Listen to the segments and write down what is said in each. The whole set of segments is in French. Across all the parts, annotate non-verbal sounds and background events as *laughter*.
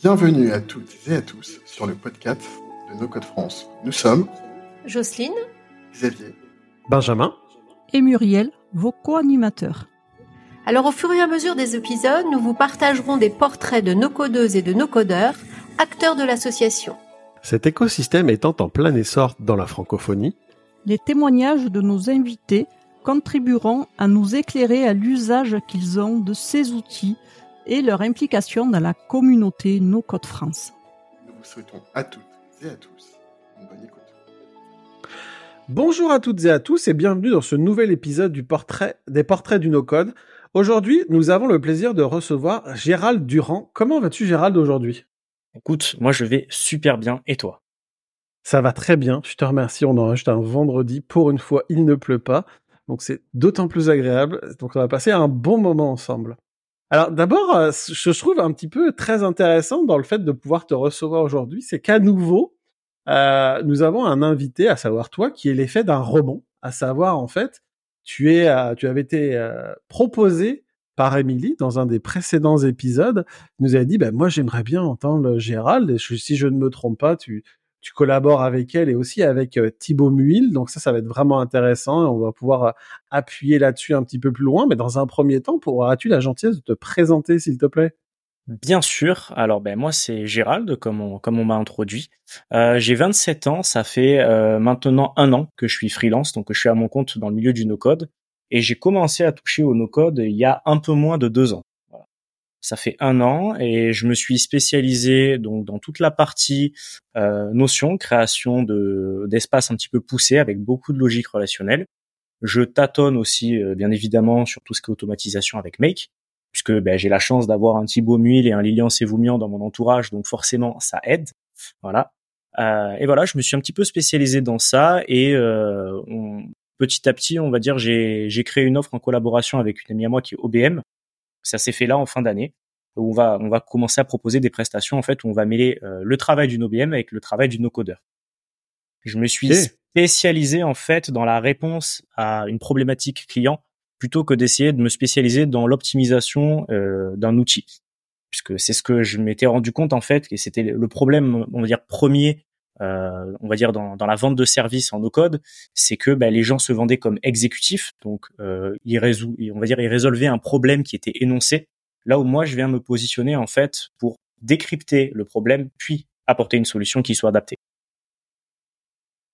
Bienvenue à toutes et à tous sur le podcast de No Code France. Nous sommes Jocelyne, Xavier, Benjamin et Muriel, vos co-animateurs. Alors au fur et à mesure des épisodes, nous vous partagerons des portraits de nos codeuses et de nos codeurs, acteurs de l'association. Cet écosystème étant en plein essor dans la francophonie, les témoignages de nos invités contribueront à nous éclairer à l'usage qu'ils ont de ces outils et leur implication dans la communauté No Code France. Nous vous souhaitons à toutes et à tous une bonne écoute. Bonjour à toutes et à tous et bienvenue dans ce nouvel épisode du portrait, des portraits du No Code. Aujourd'hui, nous avons le plaisir de recevoir Gérald Durand. Comment vas-tu Gérald aujourd'hui? Écoute, moi je vais super bien et toi? Ça va très bien, je te remercie. On enregistre un vendredi, pour une fois il ne pleut pas, donc c'est d'autant plus agréable. Donc on va passer un bon moment ensemble. Alors d'abord, euh, je trouve un petit peu très intéressant dans le fait de pouvoir te recevoir aujourd'hui, c'est qu'à nouveau, euh, nous avons un invité, à savoir toi, qui est l'effet d'un rebond, à savoir en fait, tu es, euh, tu avais été euh, proposé par Émilie dans un des précédents épisodes, nous avait dit, ben moi j'aimerais bien entendre Gérald, et si je ne me trompe pas, tu, tu collabores avec elle et aussi avec euh, Thibaut Muil. Donc ça, ça va être vraiment intéressant. On va pouvoir euh, appuyer là-dessus un petit peu plus loin. Mais dans un premier temps, pourras-tu la gentillesse de te présenter, s'il te plaît? Bien sûr. Alors ben moi c'est Gérald comme on comme on m'a introduit. Euh, j'ai 27 ans. Ça fait euh, maintenant un an que je suis freelance, donc je suis à mon compte dans le milieu du no-code et j'ai commencé à toucher au no-code il y a un peu moins de deux ans. Ça fait un an et je me suis spécialisé donc dans toute la partie euh, notion, création de d'espaces un petit peu poussés avec beaucoup de logique relationnelle. Je tâtonne aussi euh, bien évidemment sur tout ce qui est automatisation avec Make puisque ben, j'ai la chance d'avoir un Thibaut Muil et un Lilian Sévoumian dans mon entourage, donc forcément ça aide. Voilà. Euh, et voilà, je me suis un petit peu spécialisé dans ça et euh, on, petit à petit, on va dire, j'ai créé une offre en collaboration avec une amie à moi qui est OBM. Ça s'est fait là en fin d'année. Où on va on va commencer à proposer des prestations en fait où on va mêler euh, le travail d'une OBM avec le travail du no-codeur. Je me suis spécialisé en fait dans la réponse à une problématique client plutôt que d'essayer de me spécialiser dans l'optimisation euh, d'un outil puisque c'est ce que je m'étais rendu compte en fait et c'était le problème on va dire premier euh, on va dire dans, dans la vente de services en no code c'est que bah, les gens se vendaient comme exécutifs donc euh, ils résou on va dire ils résolvaient un problème qui était énoncé là où moi je viens me positionner en fait pour décrypter le problème puis apporter une solution qui soit adaptée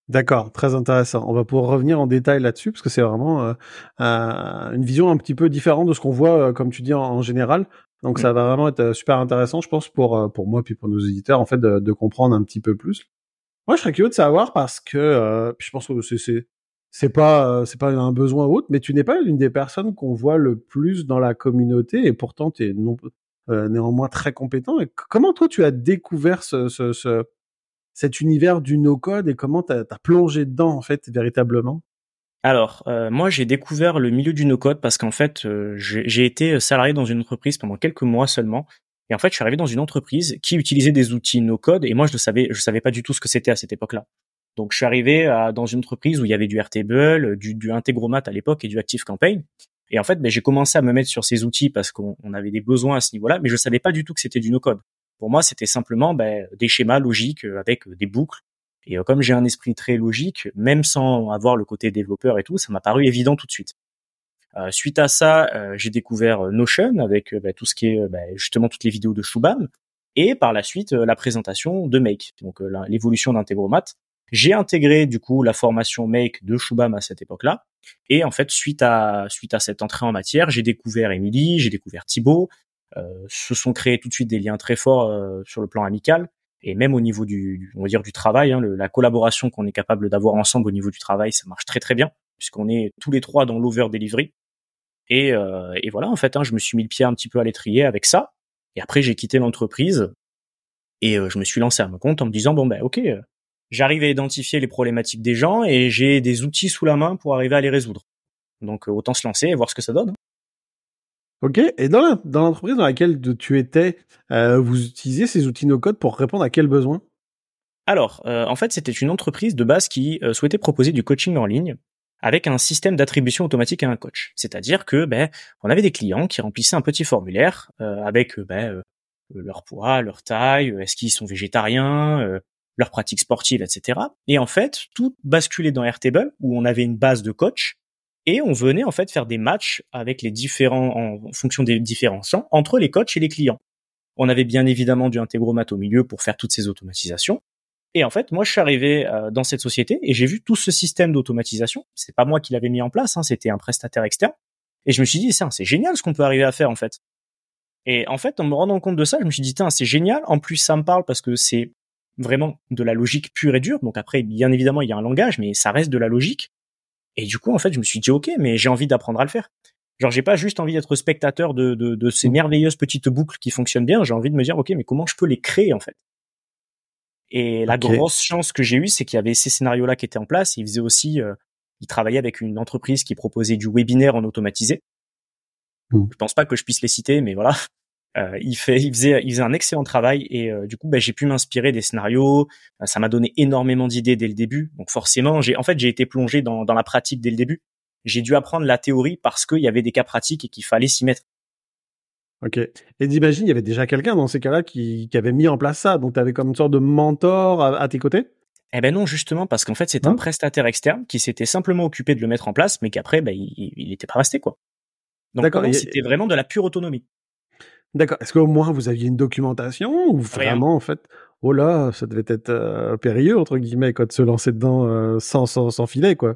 D'accord, très intéressant. On va pouvoir revenir en détail là-dessus parce que c'est vraiment euh, euh, une vision un petit peu différente de ce qu'on voit, euh, comme tu dis, en, en général. Donc Mm. ça va vraiment être euh, super intéressant, je pense, pour pour moi puis pour nos éditeurs, en fait, de, de comprendre un petit peu plus. Moi, je serais curieux de savoir parce que euh, je pense que c'est c'est pas euh, c'est pas un besoin autre, mais tu n'es pas l'une des personnes qu'on voit le plus dans la communauté et pourtant tu es euh, néanmoins très compétent. Comment toi tu as découvert ce, ce, ce cet univers du no-code et comment t'as as plongé dedans en fait véritablement? Alors, euh, moi, j'ai découvert le milieu du no-code parce qu'en fait, euh, j'ai j'ai été salarié dans une entreprise pendant quelques mois seulement. Et en fait, je suis arrivé dans une entreprise qui utilisait des outils no-code et moi, je ne savais, je savais pas du tout ce que c'était à cette époque-là. Donc, je suis arrivé à- dans une entreprise où il y avait du Airtable, du, du Integromat à l'époque et du ActiveCampaign. Et en fait, ben, j'ai commencé à me mettre sur ces outils parce qu'on on avait des besoins à ce niveau-là, mais je savais pas du tout que c'était du no-code. Pour moi, c'était simplement ben, des schémas logiques euh, avec euh, des boucles et euh, comme j'ai un esprit très logique, même sans avoir le côté développeur et tout, ça m'a paru évident tout de suite. Euh, suite à ça, euh, j'ai découvert euh, Notion avec bah, tout ce qui est bah, justement toutes les vidéos de Shubham et par la suite la présentation de Make, donc l'évolution d'Integromat. J'ai intégré du coup la formation Make de Shubham à cette époque-là et en fait suite à suite à cette entrée en matière, j'ai découvert Emily, j'ai découvert Thibaut. Euh, se sont créés tout de suite des liens très forts euh, sur le plan amical et même au niveau du- on va dire du travail, hein, le- la collaboration qu'on est capable d'avoir ensemble au niveau du travail, ça marche très très bien puisqu'on est tous les trois dans l'over delivery. Et, euh, et voilà, en fait, hein, je me suis mis le pied un petit peu à l'étrier avec ça. Et après, j'ai quitté l'entreprise et euh, je me suis lancé à mon compte en me disant bon ben ok, euh, j'arrive à identifier les problématiques des gens et j'ai des outils sous la main pour arriver à les résoudre. Donc euh, autant se lancer et voir ce que ça donne. Ok. Et dans l'entreprise dans laquelle tu étais, euh, vous utilisiez ces outils no-code pour répondre à quels besoins? Alors, euh, en fait, c'était une entreprise de base qui euh, souhaitait proposer du coaching en ligne avec un système d'attribution automatique à un coach. C'est-à-dire que ben, on avait des clients qui remplissaient un petit formulaire euh, avec euh, ben, euh, leur poids, leur taille, est-ce qu'ils sont végétariens, leurs pratiques sportives, etc. Et en fait, tout basculait dans Airtable où on avait une base de coach et on venait en fait faire des matchs avec les différents en fonction des différents entre les coachs et les clients. On avait bien évidemment du intégromat au milieu pour faire toutes ces automatisations. Et en fait, moi, je suis arrivé euh, dans cette société et j'ai vu tout ce système d'automatisation. C'est pas moi qui l'avais mis en place, hein, c'était un prestataire externe. Et je me suis dit, c'est génial ce qu'on peut arriver à faire en fait. Et en fait, en me rendant compte de ça, je me suis dit, c'est génial. En plus, ça me parle parce que c'est vraiment de la logique pure et dure. Donc après, bien évidemment, il y a un langage, mais ça reste de la logique. Et du coup, en fait, je me suis dit, ok, mais j'ai envie d'apprendre à le faire. Genre, j'ai pas juste envie d'être spectateur de, de, de, ces merveilleuses petites boucles qui fonctionnent bien. J'ai envie de me dire, ok, mais comment je peux les créer en fait? Et la grosse chance que j'ai eue, c'est qu'il y avait ces scénarios-là qui étaient en place. Il faisait aussi, euh, il travaillait avec une entreprise qui proposait du webinaire en automatisé. Mmh. Je pense pas que je puisse les citer, mais voilà. Euh, il fait, il faisait, il faisait un excellent travail et euh, du coup, bah, j'ai pu m'inspirer des scénarios. Euh, ça m'a donné énormément d'idées dès le début. Donc forcément, j'ai, en fait, j'ai été plongé dans, dans la pratique dès le début. J'ai dû apprendre la théorie parce qu'il y avait des cas pratiques et qu'il fallait s'y mettre. Ok. Et d'imagine, il y avait déjà quelqu'un dans ces cas-là qui, qui avait mis en place ça. Donc, tu avais comme une sorte de mentor à, tes côtés? Eh ben non, justement, parce qu'en fait, c'est un prestataire externe qui s'était simplement occupé de le mettre en place, mais qu'après, ben, il n'était pas resté, quoi. Donc, c'était vraiment de la pure autonomie. D'accord. Est-ce qu'au moins vous aviez une documentation ou vraiment en fait, oh là, ça devait être euh, périlleux entre guillemets quoi de se lancer dedans euh, sans, sans sans filet quoi.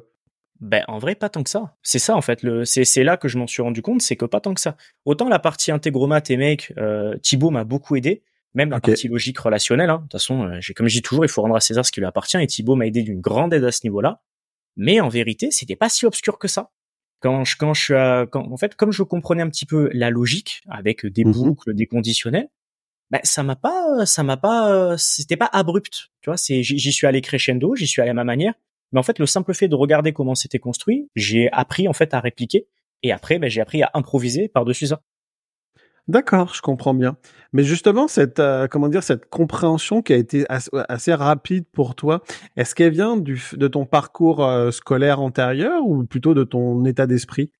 Ben en vrai pas tant que ça. C'est ça en fait. Le c'est c'est là que je m'en suis rendu compte, c'est que pas tant que ça. Autant la partie intégromat et make, euh, Thibaut m'a beaucoup aidé. Même la partie logique relationnelle. Hein. De toute façon, euh, j'ai comme je dis toujours, il faut rendre à César ce qui lui appartient. Et Thibaut m'a aidé d'une grande aide à ce niveau-là. Mais en vérité, c'était pas si obscur que ça quand je quand je suis quand, en fait comme je comprenais un petit peu la logique avec des mmh boucles des conditionnels ben ça m'a pas ça m'a pas c'était pas abrupt tu vois c'est j'y suis allé crescendo j'y suis allé à ma manière mais en fait le simple fait de regarder comment c'était construit j'ai appris en fait à répliquer et après ben j'ai appris à improviser par dessus ça D'accord, je comprends bien. Mais justement, cette euh, comment dire cette compréhension qui a été assez, rapide pour toi, est-ce qu'elle vient du, de ton parcours euh, scolaire antérieur ou plutôt de ton état d'esprit?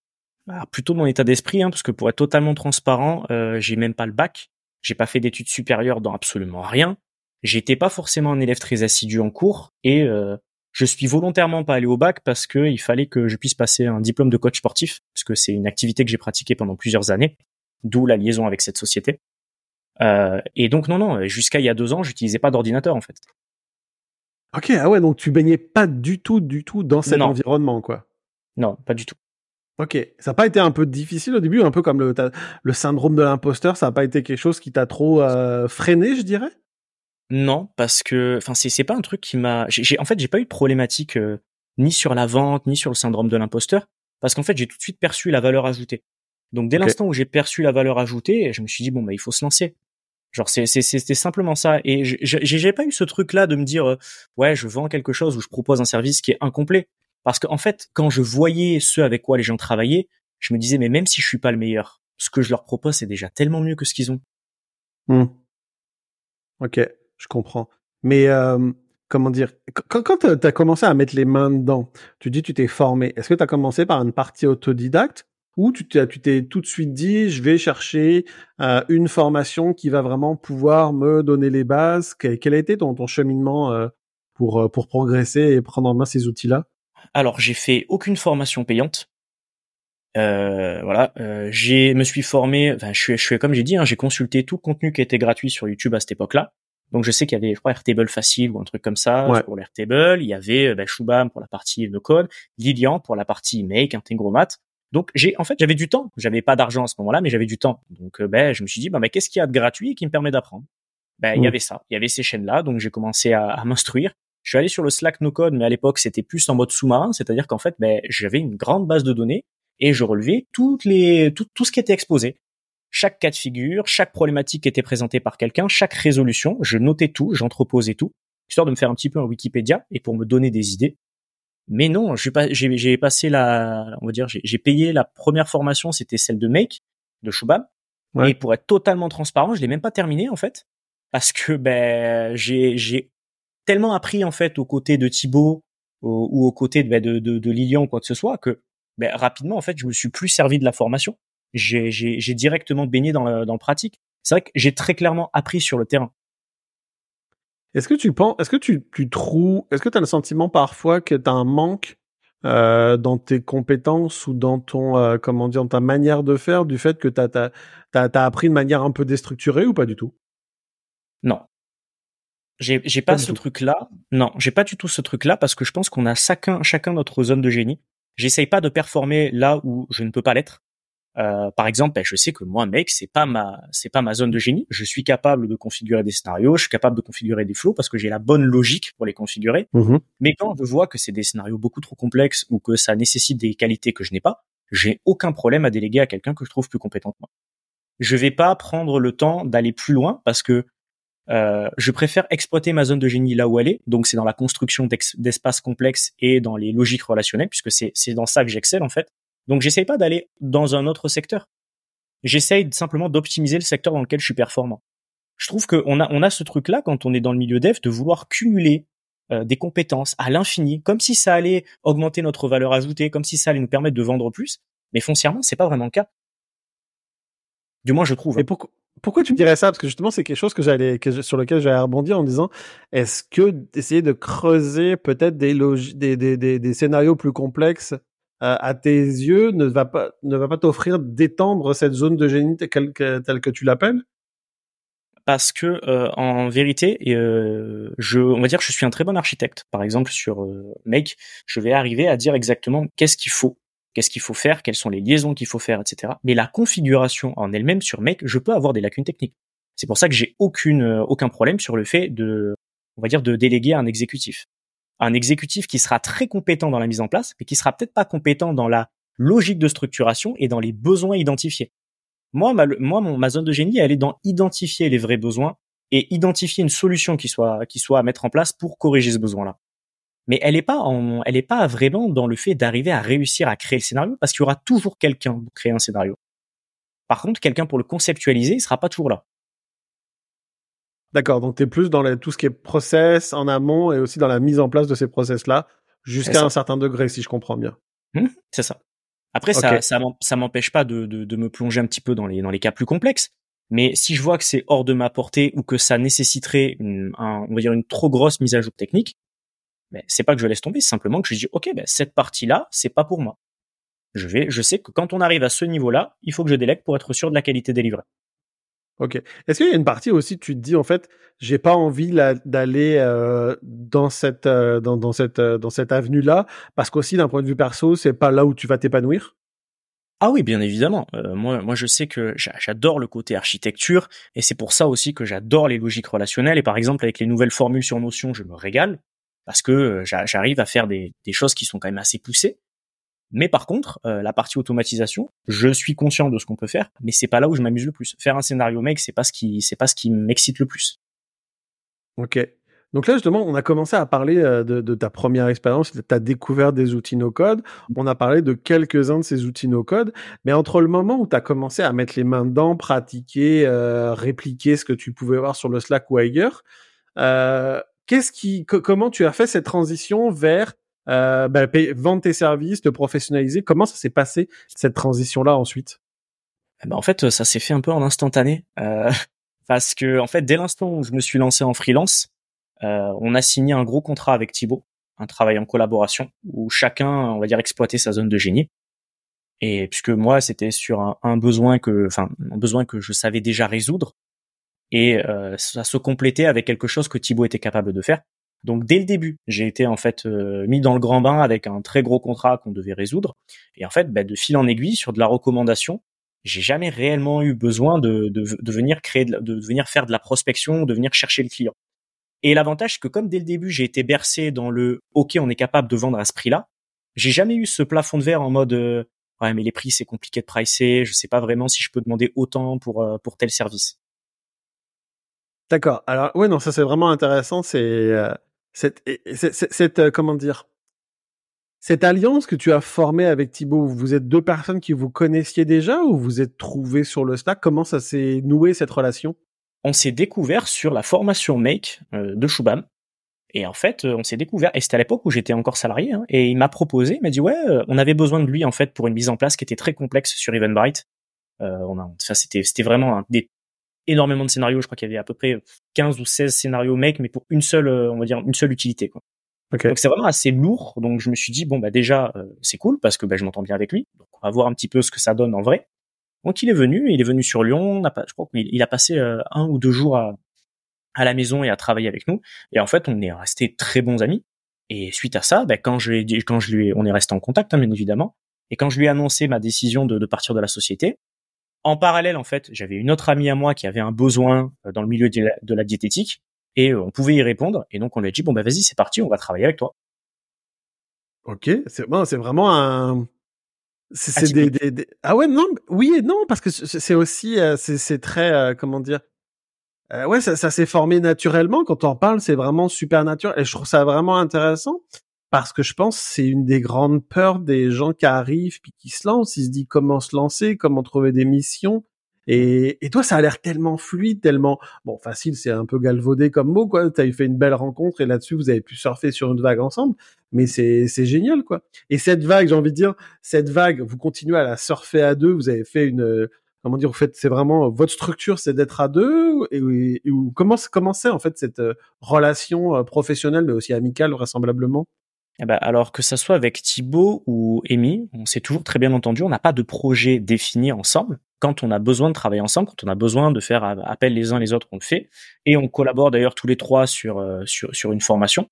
Ah, Plutôt de mon état d'esprit, hein, parce que pour être totalement transparent, euh, j'ai même pas le bac, j'ai pas fait d'études supérieures dans absolument rien. J'étais pas forcément un élève très assidu en cours et euh, je suis volontairement pas allé au bac parce que il fallait que je puisse passer un diplôme de coach sportif, parce que c'est une activité que j'ai pratiquée pendant plusieurs années d'où la liaison avec cette société. Euh, et donc non, non, jusqu'à il y a deux ans, j'utilisais pas d'ordinateur en fait. Ok, ah ouais, donc tu baignais pas du tout, du tout dans cet environnement, quoi. Non, pas du tout. Ok, ça n'a pas été un peu difficile au début, un peu comme le, le syndrome de l'imposteur, ça n'a pas été quelque chose qui t'a trop euh, freiné, je dirais? Non, parce que, enfin, c'est c'est pas un truc qui m'a. J'ai en fait, j'ai pas eu de problématique euh, ni sur la vente, ni sur le syndrome de l'imposteur, parce qu'en fait, j'ai tout de suite perçu la valeur ajoutée. Donc dès l'instant où j'ai perçu la valeur ajoutée, je me suis dit bon bah il faut se lancer. Genre c'est c'était simplement ça et j'ai pas eu ce truc là de me dire euh, ouais je vends quelque chose ou je propose un service qui est incomplet parce qu'en fait quand je voyais ceux avec quoi les gens travaillaient, je me disais mais même si je suis pas le meilleur, ce que je leur propose c'est déjà tellement mieux que ce qu'ils ont. Mmh. Ok, je comprends. Mais euh, comment dire quand, quand tu as commencé à mettre les mains dedans, tu dis tu t'es formé. Est-ce que tu as commencé par une partie autodidacte ou tu t'es tout de suite dit, je vais chercher euh, une formation qui va vraiment pouvoir me donner les bases? Quel, a été ton, ton cheminement euh, pour, euh, pour progresser et prendre en main ces outils-là? Alors, j'ai fait aucune formation payante. voilà, j'ai me suis formé. Enfin, je suis, je suis comme j'ai dit, hein, j'ai consulté tout le contenu qui était gratuit sur YouTube à cette époque-là. Donc je sais qu'il y avait, je crois, Airtable facile ou un truc comme ça pour l'Airtable. Il y avait ben, Shubham pour la partie no code, Lilian pour la partie make, Integromat. Donc j'ai en fait j'avais du temps, j'avais pas d'argent à ce moment-là, mais j'avais du temps. Donc euh, ben je me suis dit ben, qu'est-ce qu'il y a de gratuit qui me permet d'apprendre? Ben il y mmh. avait ça, il y avait ces chaînes-là, donc j'ai commencé à, à m'instruire. Je suis allé sur le Slack No Code, mais à l'époque c'était plus en mode sous-marin, c'est-à-dire qu'en fait ben j'avais une grande base de données et je relevais toutes les tout, tout ce qui était exposé. Chaque cas de figure, chaque problématique qui était présentée par quelqu'un, chaque résolution, je notais tout, j'entreposais tout, histoire de me faire un petit peu un Wikipédia et pour me donner des idées. Mais non, j'ai passé la, on va dire, j'ai payé la première formation, c'était celle de Make de Shubham. Et pour être totalement transparent, je l'ai même pas terminé en fait, parce que ben j'ai tellement appris en fait aux côtés de Thibaut ou aux côtés de, ben, de, de, de Lilian ou quoi que ce soit que ben, rapidement en fait je me suis plus servi de la formation. J'ai directement baigné dans le, dans le pratique. C'est vrai que j'ai très clairement appris sur le terrain. Est-ce que tu penses, est-ce que tu, tu trouves, est-ce que tu as le sentiment parfois que tu as un manque euh, dans tes compétences ou dans ton, euh, comment dire, dans ta manière de faire du fait que tu as, as, appris de manière un peu déstructurée ou pas du tout? Non. J'ai, j'ai pas, ce truc-là. Non, j'ai pas du tout ce truc-là parce que je pense qu'on a chacun, chacun notre zone de génie. J'essaye pas de performer là où je ne peux pas l'être. Euh, par exemple, ben, je sais que moi, mec, c'est pas ma, c'est pas ma zone de génie. Je suis capable de configurer des scénarios, je suis capable de configurer des flows parce que j'ai la bonne logique pour les configurer. Mmh Mais quand je vois que c'est des scénarios beaucoup trop complexes ou que ça nécessite des qualités que je n'ai pas, j'ai aucun problème à déléguer à quelqu'un que je trouve plus compétent que moi. Je vais pas prendre le temps d'aller plus loin parce que euh, je préfère exploiter ma zone de génie là où elle est, donc c'est dans la construction d'espaces complexes et dans les logiques relationnelles, puisque c'est dans ça que j'excelle en fait. Donc j'essaye pas d'aller dans un autre secteur. J'essaye simplement d'optimiser le secteur dans lequel je suis performant. Je trouve qu'on a, on a ce truc-là quand on est dans le milieu dev de vouloir cumuler euh, des compétences à l'infini, comme si ça allait augmenter notre valeur ajoutée, comme si ça allait nous permettre de vendre plus. Mais foncièrement, c'est pas vraiment le cas. Du moins, je trouve. Et hein. pourquoi, pourquoi tu me dirais ça? Parce que justement, c'est quelque chose que j'allais, que sur lequel j'allais rebondir en disant, est-ce que d'essayer de creuser peut-être des, des, des, scénarios plus complexes à tes yeux ne va pas ne va pas t'offrir d'étendre cette zone de génie telle que, telle que tu l'appelles? Parce que euh, en vérité, euh, je, on va dire je suis un très bon architecte. Par exemple, sur Make, je vais arriver à dire exactement qu'est-ce qu'il faut, qu'est-ce qu'il faut faire, quelles sont les liaisons qu'il faut faire, etc. Mais la configuration en elle-même sur Make, je peux avoir des lacunes techniques. C'est pour ça que j'ai aucune aucun problème sur le fait de, on va dire, de déléguer un exécutif un exécutif qui sera très compétent dans la mise en place, mais qui sera peut-être pas compétent dans la logique de structuration et dans les besoins identifiés. Moi, ma, zone de génie, elle est dans identifier les vrais besoins et identifier une solution qui soit, à mettre en place pour corriger ce besoin-là. Mais elle est pas pas vraiment dans le fait d'arriver à réussir à créer le scénario parce qu'il y aura toujours quelqu'un pour créer un scénario. Par contre, quelqu'un pour le conceptualiser, il sera pas toujours là. D'accord, donc tu es plus dans tout ce qui est process en amont et aussi dans la mise en place de ces process-là, jusqu'à un certain degré, si je comprends bien. Mmh, c'est ça. Après, ça, ça m'empêche pas de, de, me plonger un petit peu dans les, dans les cas plus complexes. Mais si je vois que c'est hors de ma portée ou que ça nécessiterait une, on va dire une trop grosse mise à jour technique, ben, c'est pas que je laisse tomber, c'est simplement que je dis, OK, ben, cette partie-là, c'est pas pour moi. Je vais, je sais que quand on arrive à ce niveau-là, il faut que je délègue pour être sûr de la qualité délivrée. Ok. Est-ce qu'il y a une partie aussi, tu te dis en fait, j'ai pas envie d'aller euh, dans cette euh, dans, cette euh, dans cette avenue là, parce qu'aussi d'un point de vue perso, c'est pas là où tu vas t'épanouir? Ah oui, bien évidemment. moi, moi, je sais que j'adore le côté architecture, et c'est pour ça aussi que j'adore les logiques relationnelles. Et par exemple, avec les nouvelles formules sur Notion, je me régale parce que j'arrive à faire des, des choses qui sont quand même assez poussées. Mais par contre, euh, la partie automatisation, je suis conscient de ce qu'on peut faire, mais c'est pas là où je m'amuse le plus. Faire un scénario make, c'est pas ce qui, c'est pas ce qui m'excite le plus. Ok. Donc là, justement, on a commencé à parler euh, de, ta première expérience, de ta découverte des outils no-code. On a parlé de quelques-uns de ces outils no-code. Mais entre le moment où tu as commencé à mettre les mains dedans, pratiquer, euh, répliquer ce que tu pouvais voir sur le Slack ou ailleurs, qu'est-ce qui, comment tu as fait cette transition vers euh, bah, vendre tes services, te professionnaliser. Comment ça s'est passé cette transition-là ensuite? Eh ben, En fait, ça s'est fait un peu en instantané. Euh, *laughs* parce que en fait, dès l'instant où je me suis lancé en freelance, euh, on a signé un gros contrat avec Thibaut, un travail en collaboration où chacun, on va dire, exploitait sa zone de génie. Et puisque moi, c'était sur un, un, besoin que, enfin, un besoin que je savais déjà résoudre, et euh, ça se complétait avec quelque chose que Thibaut était capable de faire. Donc dès le début, j'ai été en fait euh, mis dans le grand bain avec un très gros contrat qu'on devait résoudre. Et en fait, bah, de fil en aiguille sur de la recommandation, j'ai jamais réellement eu besoin de, de, venir créer, de, venir faire de la prospection, de venir chercher le client. Et l'avantage, c'est que comme dès le début, j'ai été bercé dans le OK, on est capable de vendre à ce prix-là. J'ai jamais eu ce plafond de verre en mode euh, ouais, mais les prix c'est compliqué de pricer, je sais pas vraiment si je peux demander autant pour euh, pour tel service. D'accord. Alors ouais, non, ça c'est vraiment intéressant. C'est cette, euh, comment dire, cette alliance que tu as formée avec Thibaut, vous êtes deux personnes qui vous connaissiez déjà ou vous êtes trouvés sur le stack Comment ça s'est noué cette relation? On s'est découvert sur la formation Make euh, de Shubham. Et en fait, euh, on s'est découvert, et c'était à l'époque où j'étais encore salarié, hein, et il m'a proposé, il m'a dit ouais, on avait besoin de lui en fait pour une mise en place qui était très complexe sur Eventbrite. Euh, on a, c'était, c'était vraiment un des énormément de scénarios. Je crois qu'il y avait à peu près 15 ou 16 scénarios make, mais pour une seule, on va dire, une seule utilité, quoi. Donc c'est vraiment assez lourd. Donc je me suis dit bon bah déjà c'est cool parce que bah, je m'entends bien avec lui. Donc on va voir un petit peu ce que ça donne en vrai. Donc il est venu, il est venu sur Lyon. a, je crois qu'il a passé un ou deux jours à, à la maison et à travailler avec nous. Et en fait on est restés très bons amis. Et suite à ça, bah, quand je quand je lui, on est resté en contact, hein, bien évidemment. Et quand je lui ai annoncé ma décision de, de partir de la société, en parallèle, en fait, j'avais une autre amie à moi qui avait un besoin euh, dans le milieu de la, diététique et euh, on pouvait y répondre. Et donc, on lui a dit, bon, bah, vas-y, c'est parti, on va travailler avec toi. Ok, c'est bon, c'est vraiment un. C'est des, des, Ah ouais, non, oui et non, parce que c'est aussi, euh, c'est très, comment dire, euh, ouais, ça, ça s'est formé naturellement. Quand on en parle, c'est vraiment super naturel. Et je trouve ça vraiment intéressant parce que je pense c'est une des grandes peurs des gens qui arrivent puis qui se lancent. Ils se disent comment se lancer, comment trouver des missions. Et, et toi, ça a l'air tellement fluide, tellement bon facile. C'est un peu galvaudé comme mot, quoi. T'as eu fait une belle rencontre et là-dessus, vous avez pu surfer sur une vague ensemble. Mais c'est c'est génial, quoi. Et cette vague, j'ai envie de dire, cette vague, vous continuez à la surfer à deux. Vous avez fait une comment dire, vous faites, c'est vraiment votre structure, c'est d'être à deux, et, comment comment c'est en fait cette euh, relation euh, professionnelle mais aussi amicale vraisemblablement? Eh ben, alors que ça soit avec Thibaut ou Amy, on s'est toujours très bien entendu. On n'a pas de projet défini ensemble. Quand on a besoin de travailler ensemble, quand on a besoin de faire appel les uns les autres, on le fait. Et on collabore d'ailleurs tous les trois sur euh, sur, sur une formation.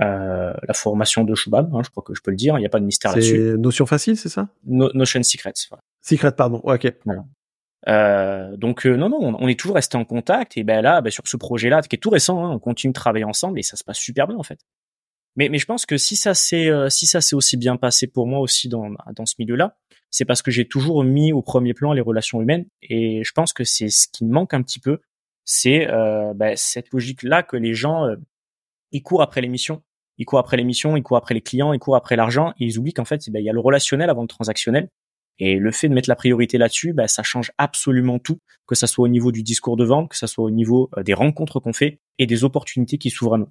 Euh, la formation de Shubham, hein, je crois que je peux le dire, il n'y a pas de mystère là-dessus. C'est Notion facile, c'est ça? Notion Secrets. Secret, pardon. ok. Voilà. Euh, donc euh, non, non, on, est toujours resté en contact et ben là, ben, sur ce projet-là, qui est tout récent, hein, on continue de travailler ensemble et ça se passe super bien en fait. Mais, je pense que si ça s'est euh, si ça s'est aussi bien passé pour moi aussi dans dans ce milieu-là, c'est parce que j'ai toujours mis au premier plan les relations humaines et je pense que c'est ce qui me manque un petit peu, c'est ben, cette logique-là que les gens ils courent après l'émission, ils courent après l'émission, ils courent après les clients, ils courent après l'argent et ils oublient qu'en fait ben, il y a le relationnel avant le transactionnel et le fait de mettre la priorité là-dessus, bah, ça change absolument tout, que ça soit au niveau du discours de vente, que ça soit au niveau euh, des rencontres qu'on fait et des opportunités qui s'ouvrent à nous.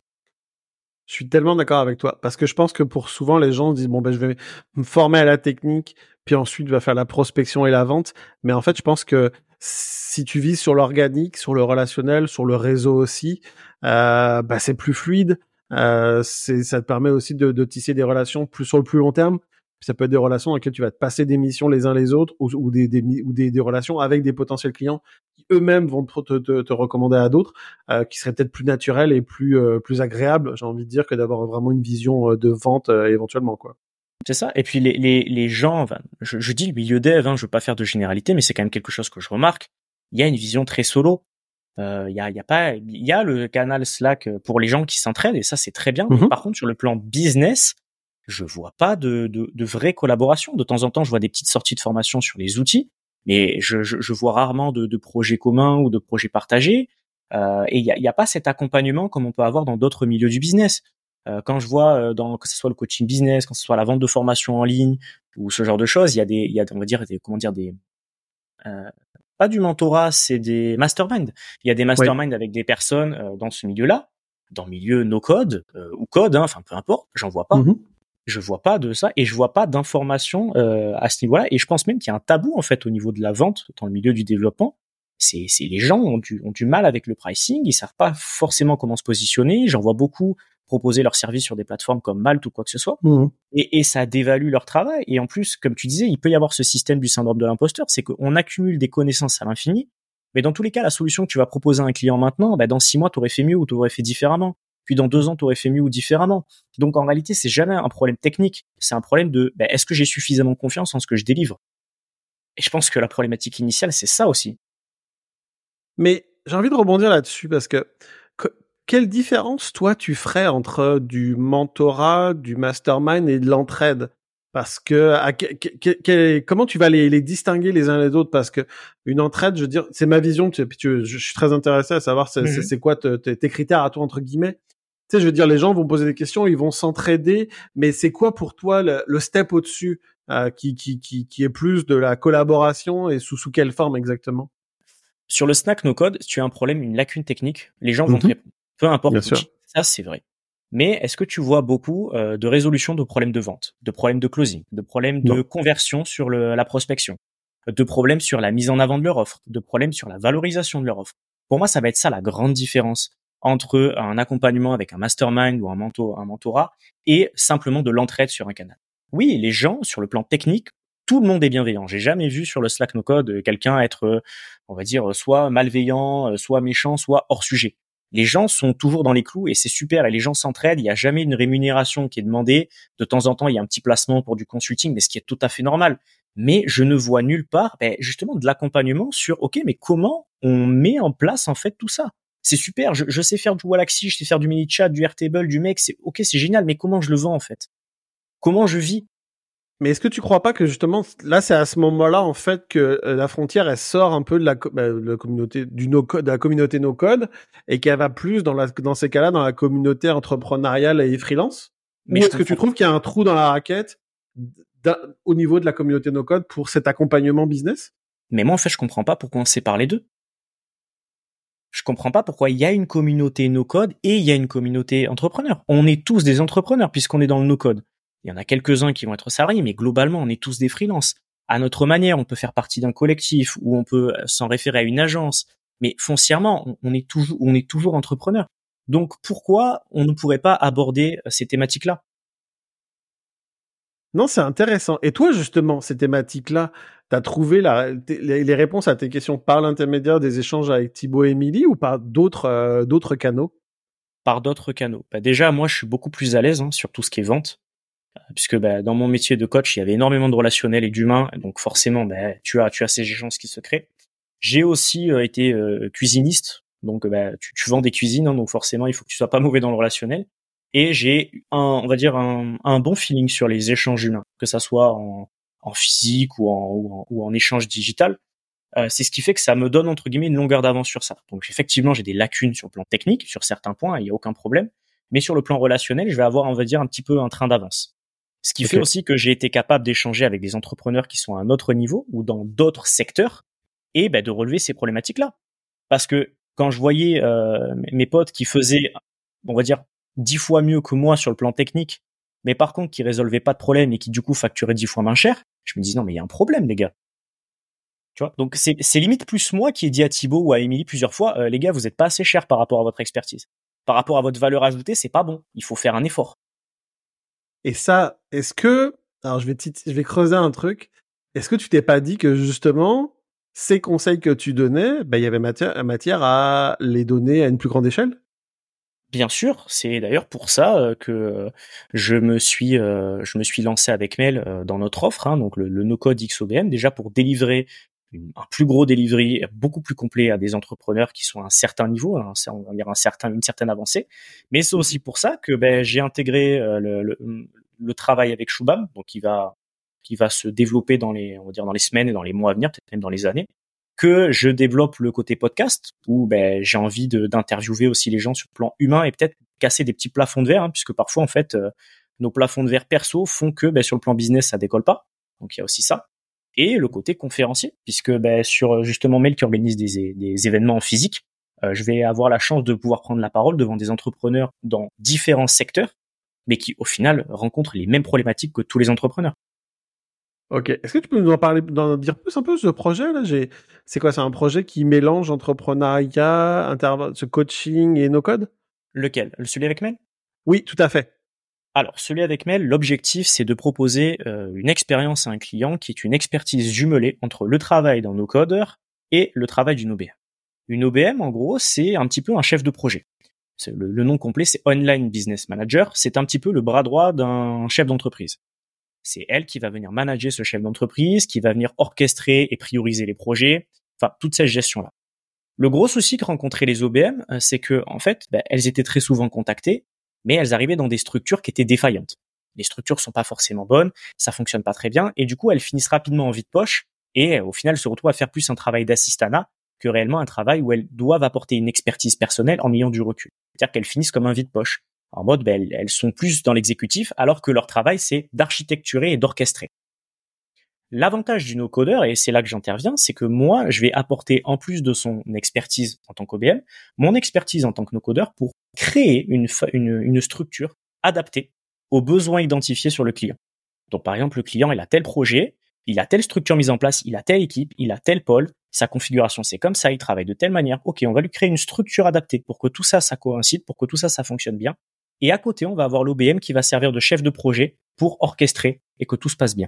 Je suis tellement d'accord avec toi parce que je pense que pour souvent les gens disent bon ben je vais me former à la technique puis ensuite vais faire la prospection et la vente mais en fait je pense que si tu vises sur l'organique, sur le relationnel, sur le réseau aussi, euh, bah, c'est plus fluide. Euh, ça te permet aussi de, de, tisser des relations plus sur le plus long terme ça peut être des relations dans lesquelles tu vas te passer des missions les uns les autres ou, des, des, ou des, des, relations avec des potentiels clients qui eux-mêmes vont te, te, te, recommander à d'autres, euh, qui seraient peut-être plus naturels et plus, euh, plus agréables, j'ai envie de dire, que d'avoir vraiment une vision euh, de vente éventuellement. quoi. C'est ça. Et puis les, les, les gens, je, je, dis le milieu dev, hein, je veux pas faire de généralité, mais c'est quand même quelque chose que je remarque. Il y a une vision très solo. Il y, a, y a pas, il y a le canal Slack pour les gens qui s'entraident et ça c'est très bien. Mm-hmm. par contre, sur le plan business, je vois pas de, de, de vraie collaboration. De temps en temps, je vois des petites sorties de formation sur les outils, mais je, je, je vois rarement de, de, projets communs ou de projets partagés. Euh, et il n'y a, y a, pas cet accompagnement comme on peut avoir dans d'autres milieux du business. Euh, quand je vois euh, dans que ce soit le coaching business, quand ce soit la vente de formation en ligne ou ce genre de choses, il y a des, il y a on va dire des, comment dire des euh, pas du mentorat, c'est des masterminds. Il y a des masterminds avec des personnes euh, dans ce milieu-là, dans le milieu no code ou code, hein, enfin peu importe, j'en vois pas. Mm-hmm je vois pas de ça et je vois pas d'informations euh, à ce niveau-là. Et je pense même qu'il y a un tabou en fait au niveau de la vente dans le milieu du développement. C'est c'est les gens ont du ont du mal avec le pricing ils savent pas forcément comment se positionner. J'en vois beaucoup proposer leurs services sur des plateformes comme Malte ou quoi que ce soit. Mmh. et, et ça dévalue leur travail. Et en plus comme tu disais il peut y avoir ce système du syndrome de l'imposteur. C'est qu'on accumule des connaissances à l'infini. Mais dans tous les cas la solution que tu vas proposer à un client maintenant bah dans six mois tu aurais fait mieux ou tu aurais fait différemment puis dans deux ans, tu aurais fait mieux ou différemment. Donc en réalité, c'est jamais un problème technique, c'est un problème de ben, est-ce que j'ai suffisamment confiance en ce que je délivre? Et je pense que la problématique initiale, c'est ça aussi. Mais j'ai envie de rebondir là-dessus parce que, quelle différence toi tu ferais entre du mentorat, du mastermind et de l'entraide? Parce que, comment tu vas les, les, distinguer les uns les autres? Parce que une entraide, je veux dire, c'est ma vision. Tu, tu, je suis très intéressé à savoir c'est mmh quoi tes critères à toi entre guillemets sais, je veux dire, les gens vont poser des questions, ils vont s'entraider, mais c'est quoi pour toi le, step au-dessus euh, qui, qui, qui, qui est plus de la collaboration et sous, sous quelle forme exactement? Sur le snack no code, si tu as un problème, une lacune technique, les gens vont te mhm. répondre. Peu importe. Ça, c'est vrai. Mais est-ce que tu vois beaucoup euh, de résolution de problèmes de vente, de problèmes de closing, de problèmes de conversion sur le, la prospection de problèmes sur la mise en avant de leur offre, de problèmes sur la valorisation de leur offre? Pour moi, ça va être ça la grande différence entre un accompagnement avec un mastermind ou un, un mentorat et simplement de l'entraide sur un canal. Oui, les gens, sur le plan technique, tout le monde est bienveillant. J'ai jamais vu sur le Slack No Code quelqu'un être, on va dire, soit malveillant, soit méchant, soit hors sujet. Les gens sont toujours dans les clous et c'est super et les gens s'entraident. Il n'y a jamais une rémunération qui est demandée. De temps en temps, il y a un petit placement pour du consulting, mais ce qui est tout à fait normal. Mais je ne vois nulle part, ben, justement, de l'accompagnement sur, OK, mais comment on met en place, en fait, tout ça? C'est super, je, sais faire du Wallaxy, je sais faire du mini chat, du Airtable, du mec, c'est ok, c'est génial, mais comment je le vends en fait? Comment je vis? Mais est-ce que tu crois pas que justement là c'est à ce moment-là en fait que euh, la frontière elle sort un peu de la, bah, la communauté du no code, de la communauté no code et qu'elle va plus dans la dans ces cas-là dans la communauté entrepreneuriale et freelance? Mais est-ce que tu trouves qu'il y a un trou dans la raquette au niveau de la communauté no code pour cet accompagnement business? Mais moi en fait je comprends pas pourquoi on sépare les deux je comprends pas pourquoi il y a une communauté no-code et il y a une communauté entrepreneur. On est tous des entrepreneurs puisqu'on est dans le no-code. Il y en a quelques-uns qui vont être salariés, mais globalement, on est tous des freelances. À notre manière, on peut faire partie d'un collectif ou on peut s'en référer à une agence, mais foncièrement, on est toujours, on est toujours entrepreneur. Donc, pourquoi on ne pourrait pas aborder ces thématiques-là? Non, c'est intéressant. Et toi, justement, ces thématiques-là, tu as trouvé la, les, réponses à tes questions par l'intermédiaire des échanges avec Thibaut et Émilie ou par d'autres euh, d'autres canaux? Par d'autres canaux. Bah déjà, moi, je suis beaucoup plus à l'aise hein, sur tout ce qui est vente, euh, puisque bah, dans mon métier de coach, il y avait énormément de relationnel et d'humain, donc forcément, bah, tu as tu as ces échanges qui se créent. J'ai aussi euh, été cuisiniste, donc bah, tu, tu, vends des cuisines, hein, donc forcément, il faut que tu sois pas mauvais dans le relationnel et j'ai un, on va dire un, un, bon feeling sur les échanges humains, que ça soit en, en physique ou en, ou en, échange digital. Euh, c'est ce qui fait que ça me donne entre guillemets une longueur d'avance sur ça. Donc effectivement, j'ai des lacunes sur le plan technique, sur certains points, il n'y a aucun problème. Mais sur le plan relationnel, je vais avoir, on va dire, un petit peu un train d'avance. Ce qui fait aussi que j'ai été capable d'échanger avec des entrepreneurs qui sont à un autre niveau ou dans d'autres secteurs et ben, de relever ces problématiques-là. Parce que quand je voyais euh, mes potes qui faisaient, on va dire, dix fois mieux que moi sur le plan technique, mais par contre qui résolvait pas de problème et qui du coup facturait dix fois moins cher, je me dis non mais il y a un problème les gars. Tu vois? Donc c'est, limite plus moi qui ai dit à Thibaut ou à Émilie plusieurs fois, euh, les gars vous êtes pas assez cher par rapport à votre expertise, par rapport à votre valeur ajoutée, c'est pas bon. Il faut faire un effort. Et ça, est-ce que alors je vais je vais creuser un truc. Est-ce que tu t'es pas dit que justement ces conseils que tu donnais, ben, il y avait matière à les donner à une plus grande échelle? Bien sûr, c'est d'ailleurs pour ça euh, que je me suis euh, je me suis lancé avec Mel euh, dans notre offre, hein, donc le, no code XOBM, déjà pour délivrer un plus gros delivery beaucoup plus complet à des entrepreneurs qui sont à un certain niveau, hein, on va dire un certain, une certaine avancée. Mais c'est aussi pour ça que ben, j'ai intégré le, le, travail avec Shubham, donc qui va qui va se développer dans les on va dire dans les semaines et dans les mois à venir, peut-être même dans les années que je développe le côté podcast où ben, j'ai envie d'interviewer aussi les gens sur le plan humain et peut-être casser des petits plafonds de verre, hein, puisque parfois en fait euh, nos plafonds de verre perso font que ben, sur le plan business ça décolle pas. Donc il y a aussi ça. Et le côté conférencier, puisque ben, sur justement Mail qui organise des, des événements en physique, euh, je vais avoir la chance de pouvoir prendre la parole devant des entrepreneurs dans différents secteurs, mais qui au final rencontrent les mêmes problématiques que tous les entrepreneurs. Ok. Est-ce que tu peux nous en parler, d'en dire plus un peu ce projet là? J'ai, c'est quoi C'est un projet qui mélange entrepreneuriat, ce coaching et no code? Lequel? Celui avec Mel? Oui, tout à fait. Alors, celui avec Mel, l'objectif, c'est de proposer euh, une expérience à un client qui est une expertise jumelée entre le travail dans nos codeurs et le travail d'une OBM. Une OBM, en gros, c'est un petit peu un chef de projet. Le, le nom complet, c'est Online Business Manager. C'est un petit peu le bras droit d'un chef d'entreprise. C'est elle qui va venir manager ce chef d'entreprise, qui va venir orchestrer et prioriser les projets, enfin toute cette gestion-là. Le gros souci que rencontraient les OBM, euh, c'est que en fait, ben, elles étaient très souvent contactées, mais elles arrivaient dans des structures qui étaient défaillantes. Les structures sont pas forcément bonnes, ça fonctionne pas très bien, et du coup, elles finissent rapidement en vide poche, et euh, au final, se retrouvent à faire plus un travail d'assistanat que réellement un travail où elles doivent apporter une expertise personnelle en ayant du recul. C'est-à-dire qu'elles finissent comme un vide poche en mode ben, elles, sont plus dans l'exécutif alors que leur travail c'est d'architecturer et d'orchestrer. L'avantage du no-codeur, et c'est là que j'interviens, c'est que moi, je vais apporter, en plus de son expertise en tant qu'OBM, mon expertise en tant que no-codeur pour créer une, une, une structure adaptée aux besoins identifiés sur le client. Donc, par exemple, le client, il a tel projet, il a telle structure mise en place, il a telle équipe, il a tel pôle, sa configuration c'est comme ça, il travaille de telle manière. Ok, on va lui créer une structure adaptée pour que tout ça, ça coïncide, pour que tout ça, ça fonctionne bien. Et à côté, on va avoir l'OBM qui va servir de chef de projet pour orchestrer et que tout se passe bien.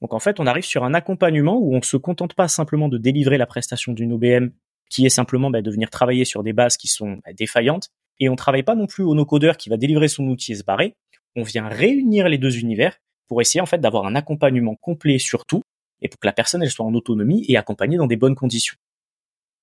Donc en fait, on arrive sur un accompagnement où on se contente pas simplement de délivrer la prestation d'une OBM qui est simplement bah, de venir travailler sur des bases qui sont bah, défaillantes, et on travaille pas non plus au no-codeur qui va délivrer son outil et se barrer. On vient réunir les deux univers pour essayer en fait d'avoir un accompagnement complet sur tout et pour que la personne soit en autonomie et accompagnée dans des bonnes conditions.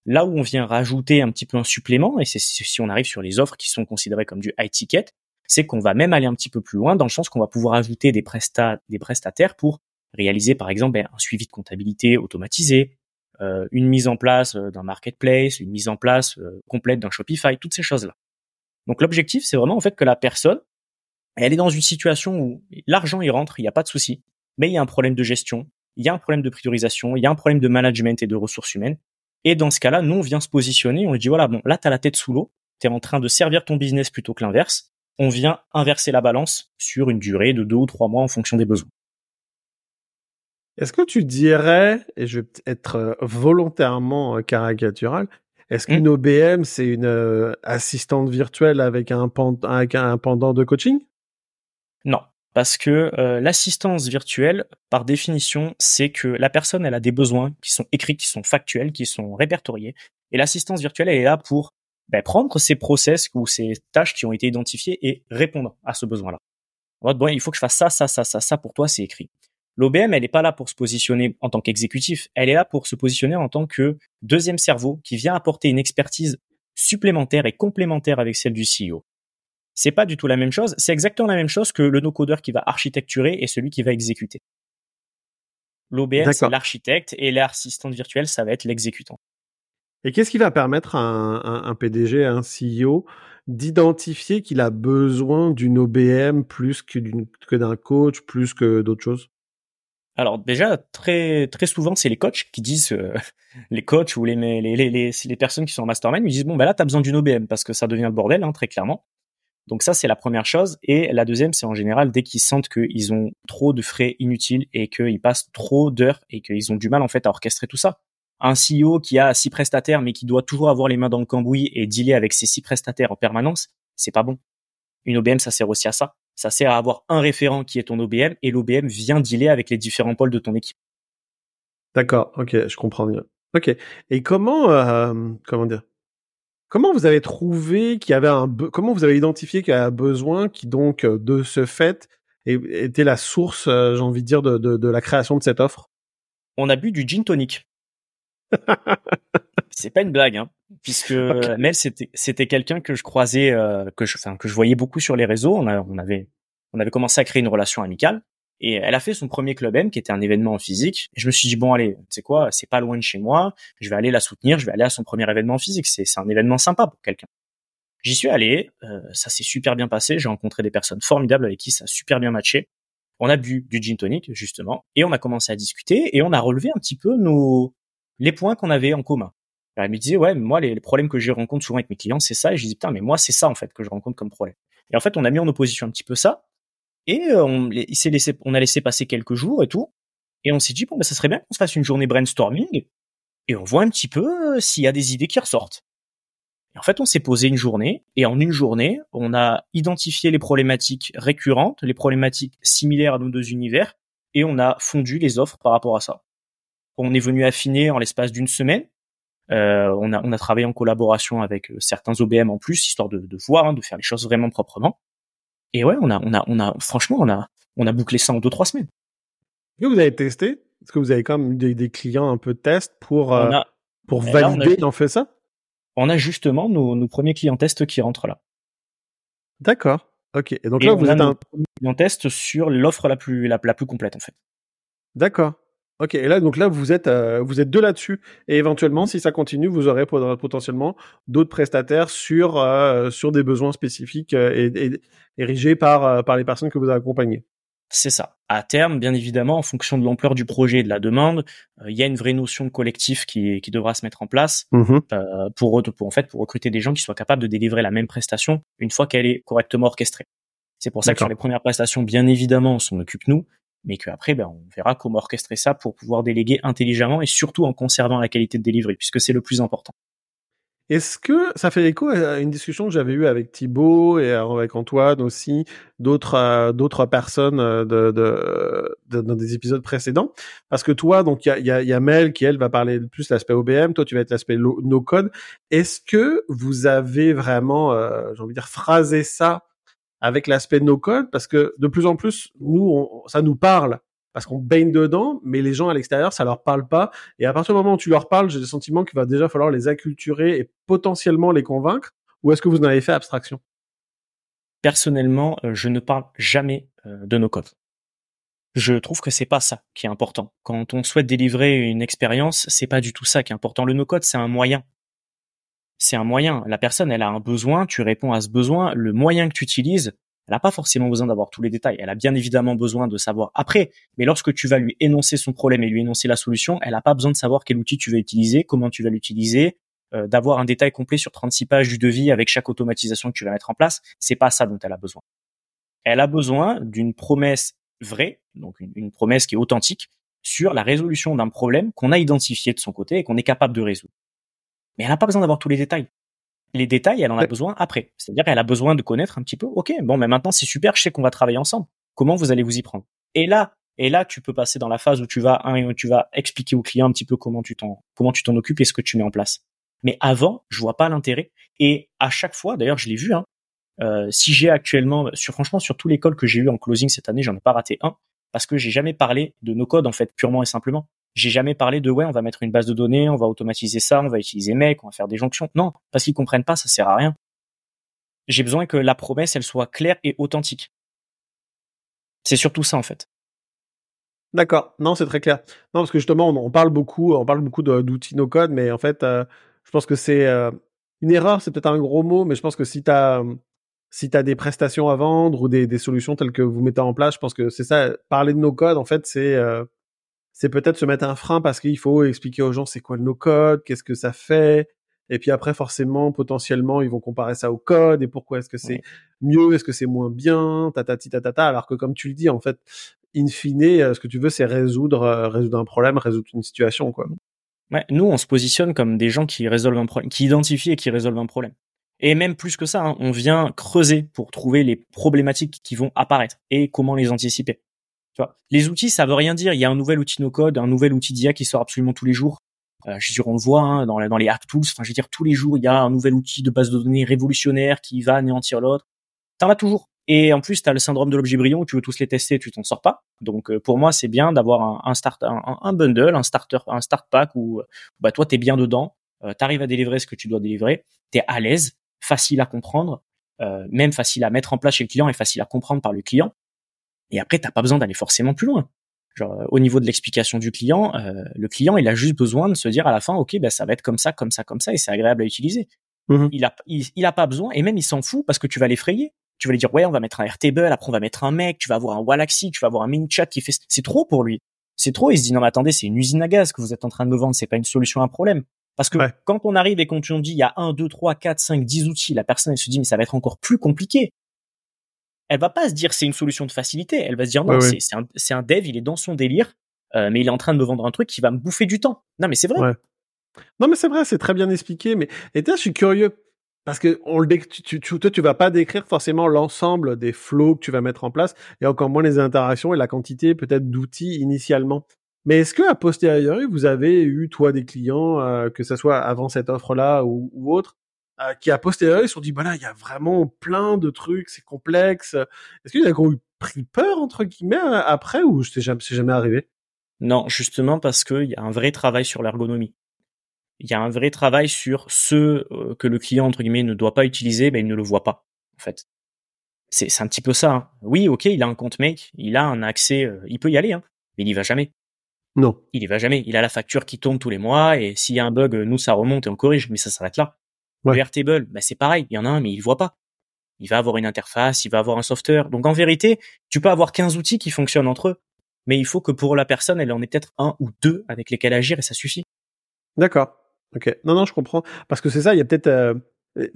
Là où on vient rajouter un petit peu un supplément, et c'est si on arrive sur les offres qui sont considérées comme du high ticket, c'est qu'on va même aller un petit peu plus loin dans le sens qu'on va pouvoir ajouter des, prestataires pour réaliser par exemple ben, un suivi de comptabilité automatisé, euh, une mise en place euh, d'un marketplace, une mise en place euh, complète d'un Shopify, toutes ces choses-là. Donc l'objectif, c'est vraiment en fait que la personne, elle est dans une situation où l'argent y rentre, il n'y a pas de souci, mais il y a un problème de gestion, il y a un problème de priorisation, il y a un problème de management et de ressources humaines. Et dans ce cas-là, nous, on vient se positionner, on lui dit, voilà, bon, là, tu as la tête sous l'eau, tu es en train de servir ton business plutôt que l'inverse. On vient inverser la balance sur une durée de deux ou trois mois en fonction des besoins. Est-ce que tu dirais, et je vais être euh, volontairement euh, caricatural, est-ce mmh. qu'une OBM, c'est une euh, assistante virtuelle avec un, avec un pendant de coaching? Non, parce que l'assistance virtuelle, par définition, c'est que la personne, elle a des besoins qui sont écrits, qui sont factuels, qui sont répertoriés, et l'assistance virtuelle, elle est là pour ben, prendre ces process ou ces tâches qui ont été identifiées et répondre à ce besoin-là. Bon, il faut que je fasse ça, ça, ça, ça, ça pour toi, c'est écrit. L'OBM, elle n'est pas là pour se positionner en tant qu'exécutif, elle est là pour se positionner en tant que deuxième cerveau qui vient apporter une expertise supplémentaire et complémentaire avec celle du CEO. C'est pas du tout la même chose, c'est exactement la même chose que le no-codeur qui va architecturer et celui qui va exécuter. L'OBM, c'est l'architecte et l'assistante virtuelle, ça va être l'exécutant. Et qu'est-ce qui va permettre à un, un PDG, à un CEO d'identifier qu'il a besoin d'une OBM plus que d'un coach, plus que d'autres choses? Alors déjà très très souvent c'est les coachs qui disent euh, *laughs* les coachs ou les les, les les personnes qui sont en mastermind ils disent bon ben là t'as besoin d'une OBM parce que ça devient le bordel hein, très clairement. Donc ça c'est la première chose et la deuxième c'est en général dès qu'ils sentent qu'ils ont trop de frais inutiles et qu'ils passent trop d'heures et qu'ils ont du mal en fait à orchestrer tout ça. Un CEO qui a six prestataires mais qui doit toujours avoir les mains dans le cambouis et dealer avec ses six prestataires en permanence, c'est pas bon. Une OBM ça sert aussi à ça ça sert à avoir un référent qui est ton OBM et l'OBM vient dealer avec les différents pôles de ton équipe. D'accord, ok, je comprends bien. Ok. Et comment, euh, comment dire Comment vous avez trouvé qu'il y avait un, comment vous avez identifié qu'il y avait un besoin qui donc euh, de ce fait était la source, euh, j'ai envie de dire, de, de, la création de cette offre? On a bu du gin tonic. *laughs* c'est pas une blague, hein, puisque Mel c'était c'était quelqu'un que je croisais, euh, que je enfin que je voyais beaucoup sur les réseaux. On, a, on avait on avait commencé à créer une relation amicale et elle a fait son premier club M qui était un événement en physique. Je me suis dit bon allez, tu sais quoi, c'est pas loin de chez moi, je vais aller la soutenir, je vais aller à son premier événement en physique. C'est un événement sympa pour quelqu'un. J'y suis allé, euh, ça s'est super bien passé. J'ai rencontré des personnes formidables avec qui ça a super bien matché. On a bu du gin tonic justement et on a commencé à discuter et on a relevé un petit peu nos les points qu'on avait en commun. elle me disait, ouais, moi, les, problèmes que je rencontre souvent avec mes clients, c'est ça. Et je disais, putain, mais moi, c'est ça, en fait, que je rencontre comme problème. Et en fait, on a mis en opposition un petit peu ça. Et euh, on, s'est laissé, a laissé passer quelques jours et tout. Et on s'est dit, bon, bah, ça serait bien qu'on se fasse une journée brainstorming. Et on voit un petit peu euh, s'il y a des idées qui ressortent. Et en fait, on s'est posé une journée. Et en une journée, on a identifié les problématiques récurrentes, les problématiques similaires à nos deux univers. Et on a fondu les offres par rapport à ça. On est venu affiner en l'espace d'une semaine. Euh, on, a, travaillé en collaboration avec certains OBM en plus, histoire de, de voir, hein, de faire les choses vraiment proprement. Et ouais, on a, on a, on a, franchement, on a, on a bouclé ça en deux trois semaines. Est-ce que vous avez testé? Est-ce que vous avez quand même des, des clients un peu de test pour euh, pour valider qu'on fait ça? On a justement nos, nos premiers clients tests qui rentrent là. D'accord. Ok. Et donc là, vous êtes un client test sur l'offre la plus la, la plus complète en fait. D'accord. Ok, et là donc là vous êtes euh, vous êtes deux là-dessus et éventuellement si ça continue vous aurez potentiellement d'autres prestataires sur euh, sur des besoins spécifiques euh, et, érigés par par les personnes que vous accompagnez. C'est ça. À terme, bien évidemment, en fonction de l'ampleur du projet et de la demande, il y a une vraie notion de collectif qui, qui devra se mettre en place mmh pour, pour en fait pour recruter des gens qui soient capables de délivrer la même prestation une fois qu'elle est correctement orchestrée. C'est pour ça que sur les premières prestations, bien évidemment, on s'en occupe nous, mais qu'après, ben, on verra comment orchestrer ça pour pouvoir déléguer intelligemment et surtout en conservant la qualité de délivrée, puisque c'est le plus important. Est-ce que ça fait écho à une discussion que j'avais eue avec Thibaut et avec Antoine aussi, d'autres euh, d'autres personnes euh, de, de, dans des épisodes précédents? Parce que toi, donc il y a, y, a, y a Mel qui elle va parler plus l'aspect OBM, toi tu vas être l'aspect no code. Est-ce que vous avez vraiment, euh, j'ai envie de dire, phrasé ça avec l'aspect no code Parce que de plus en plus, nous, on, ça nous parle parce qu'on baigne dedans, mais les gens à l'extérieur, ça leur parle pas. Et à partir du moment où tu leur parles, j'ai le sentiment qu'il va déjà falloir les acculturer et potentiellement les convaincre. Ou est-ce que vous en avez fait abstraction? Personnellement, euh, je ne parle jamais euh, de nos codes. Je trouve que c'est pas ça qui est important. Quand on souhaite délivrer une expérience, c'est pas du tout ça qui est important. Le no-code, c'est un moyen. C'est un moyen. La personne, elle a un besoin, tu réponds à ce besoin. Le moyen que tu utilises, elle n'a pas forcément besoin d'avoir tous les détails. Elle a bien évidemment besoin de savoir après. Mais lorsque tu vas lui énoncer son problème et lui énoncer la solution, elle n'a pas besoin de savoir quel outil tu vas utiliser, comment tu vas l'utiliser, euh, d'avoir un détail complet sur 36 pages du devis avec chaque automatisation que tu vas mettre en place. C'est pas ça dont elle a besoin. Elle a besoin d'une promesse vraie, donc une, une promesse qui est authentique, sur la résolution d'un problème qu'on a identifié de son côté et qu'on est capable de résoudre. Mais elle n'a pas besoin d'avoir tous les détails les détails, elle en a besoin après. C'est-à-dire qu'elle a besoin de connaître un petit peu. Ok, bon, mais maintenant c'est super, je sais qu'on va travailler ensemble. Comment vous allez vous y prendre? Et là, et là, tu peux passer dans la phase où tu vas, tu vas expliquer au client un petit peu comment tu t'en, comment tu t'en occupes et ce que tu mets en place. Mais avant, je vois pas l'intérêt. Et à chaque fois, d'ailleurs, je l'ai vu. Hein, euh, si j'ai actuellement, sur franchement, sur tous les calls que j'ai eu en closing cette année, j'en ai pas raté un parce que j'ai jamais parlé de nos codes en fait purement et simplement. J'ai jamais parlé de ouais, on va mettre une base de données, on va automatiser ça, on va utiliser Make, on va faire des jonctions. Non, parce qu'ils comprennent pas, ça sert à rien. J'ai besoin que la promesse, elle soit claire et authentique. C'est surtout ça en fait. D'accord. Non, c'est très clair. Non, parce que justement, on, parle beaucoup, on parle beaucoup d'outils no code, mais en fait, euh, je pense que c'est euh, une erreur, c'est peut-être un gros mot, mais je pense que si tu as si tu des prestations à vendre ou des, solutions telles que vous mettez en place, je pense que c'est ça. Parler de no code, en fait, c'est euh, c'est peut-être se mettre un frein parce qu'il faut expliquer aux gens c'est quoi le no-code, qu'est-ce que ça fait, et puis après forcément potentiellement ils vont comparer ça au code et pourquoi est-ce que c'est mieux, est-ce que c'est moins bien, tatati tatata, alors que comme tu le dis en fait, in fine, euh, ce que tu veux c'est résoudre euh, résoudre un problème, résoudre une situation quoi. Ouais, nous on se positionne comme des gens qui résolvent un problème, qui identifient et qui résolvent un problème. Et même plus que ça, hein, on vient creuser pour trouver les problématiques qui vont apparaître et comment les anticiper les outils, ça veut rien dire. Il y a un nouvel outil no code, un nouvel outil d'IA qui sort absolument tous les jours. Euh, je veux dire, on le voit hein, dans, les app tools. Enfin, je veux dire, tous les jours, il y a un nouvel outil de base de données révolutionnaire qui va anéantir l'autre. T'en as toujours. Et en plus, tu as le syndrome de l'objet brillant où tu veux tous les tester, tu t'en sors pas. Donc, euh, pour moi, c'est bien d'avoir un, start, un, bundle, un starter, un start pack où bah toi, t'es bien dedans, euh, tu arrives à délivrer ce que tu dois délivrer, t'es à l'aise, facile à comprendre, euh, même facile à mettre en place chez le client et facile à comprendre par le client. Et après, t'as pas besoin d'aller forcément plus loin. Genre, euh, au niveau de l'explication du client, euh, le client, il a juste besoin de se dire à la fin, ok, ben ça va être comme ça, comme ça, comme ça, et c'est agréable à utiliser. Mmh il a, il, a pas besoin, et même il s'en fout parce que tu vas l'effrayer. Tu vas lui dire, ouais, on va mettre un Airtable, après on va mettre un mec, tu vas avoir un Wallaxy, tu vas avoir un mini chat qui fait, c'est trop pour lui. C'est trop. Il se dit, non, mais attendez, c'est une usine à gaz que vous êtes en train de me vendre, c'est pas une solution à un problème. Parce que quand on arrive et qu'on te dit, il y a un, deux, trois, quatre, cinq, dix outils, la personne, elle se dit, mais ça va être encore plus compliqué elle va pas se dire c'est une solution de facilité. Elle va se dire non, c'est un, un, dev, il est dans son délire, euh, mais il est en train de me vendre un truc qui va me bouffer du temps. Non, mais c'est vrai. Non, mais c'est vrai, c'est très bien expliqué. Mais et là, je suis curieux parce que on le tu, tu, toi, tu vas pas décrire forcément l'ensemble des flows que tu vas mettre en place et encore moins les interactions et la quantité peut-être d'outils initialement. Mais est-ce que à posteriori, vous avez eu toi des clients, euh, que ce soit avant cette offre-là ou, ou autre, euh, qui a posteriori se sont dit, voilà, il y a vraiment plein de trucs, c'est complexe. Est-ce qu'ils ont eu pris peur, entre guillemets, euh, après, ou c'est jamais, jamais arrivé? Non, justement parce qu'il y a un vrai travail sur l'ergonomie. Il y a un vrai travail sur ce euh, que le client, entre guillemets, ne doit pas utiliser, ben, il ne le voit pas, en fait. C'est, c'est un petit peu ça. Hein. Oui, ok, il a un compte make, il a un accès, il peut y aller, hein, mais il n'y va jamais. Non. Il y va jamais. Il a la facture qui tombe tous les mois et s'il y a un bug, nous ça remonte et on corrige, mais ça s'arrête là. Ouais. Le Airtable, bah c'est pareil, il y en a un mais il voit pas. Il va avoir une interface, il va avoir un software. Donc en vérité, tu peux avoir 15 outils qui fonctionnent entre eux, mais il faut que pour la personne, elle en ait peut-être un ou deux avec lesquels agir et ça suffit. D'accord. Ok. Non, non, je comprends. Parce que c'est ça, il y a peut-être, euh,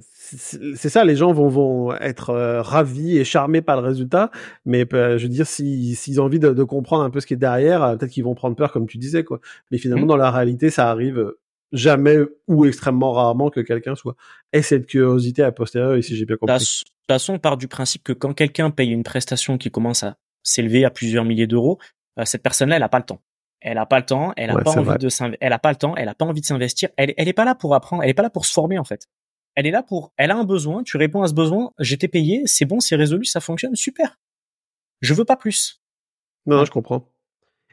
c'est ça, les gens vont, vont être euh, ravis et charmés par le résultat, mais euh, je veux dire, s'ils ont envie de, comprendre un peu ce qui est derrière, euh, peut-être qu'ils vont prendre peur, comme tu disais, quoi. Mais finalement, mmh. dans la réalité, ça arrive jamais ou extrêmement rarement que quelqu'un soit ait cette curiosité à posteriori, si j'ai bien compris. De toute façon, on part du principe que quand quelqu'un paye une prestation qui commence à s'élever à plusieurs milliers d'euros, cette personne-là, elle n'a pas le temps. Elle a pas le temps, elle a pas envie de elle a pas le temps, elle a pas envie de s'investir. Elle, elle est pas là pour apprendre, elle est pas là pour se former en fait. Elle est là pour, elle a un besoin, tu réponds à ce besoin, j'étais payé, c'est bon, c'est résolu, ça fonctionne, super. Je veux pas plus. Non, je comprends.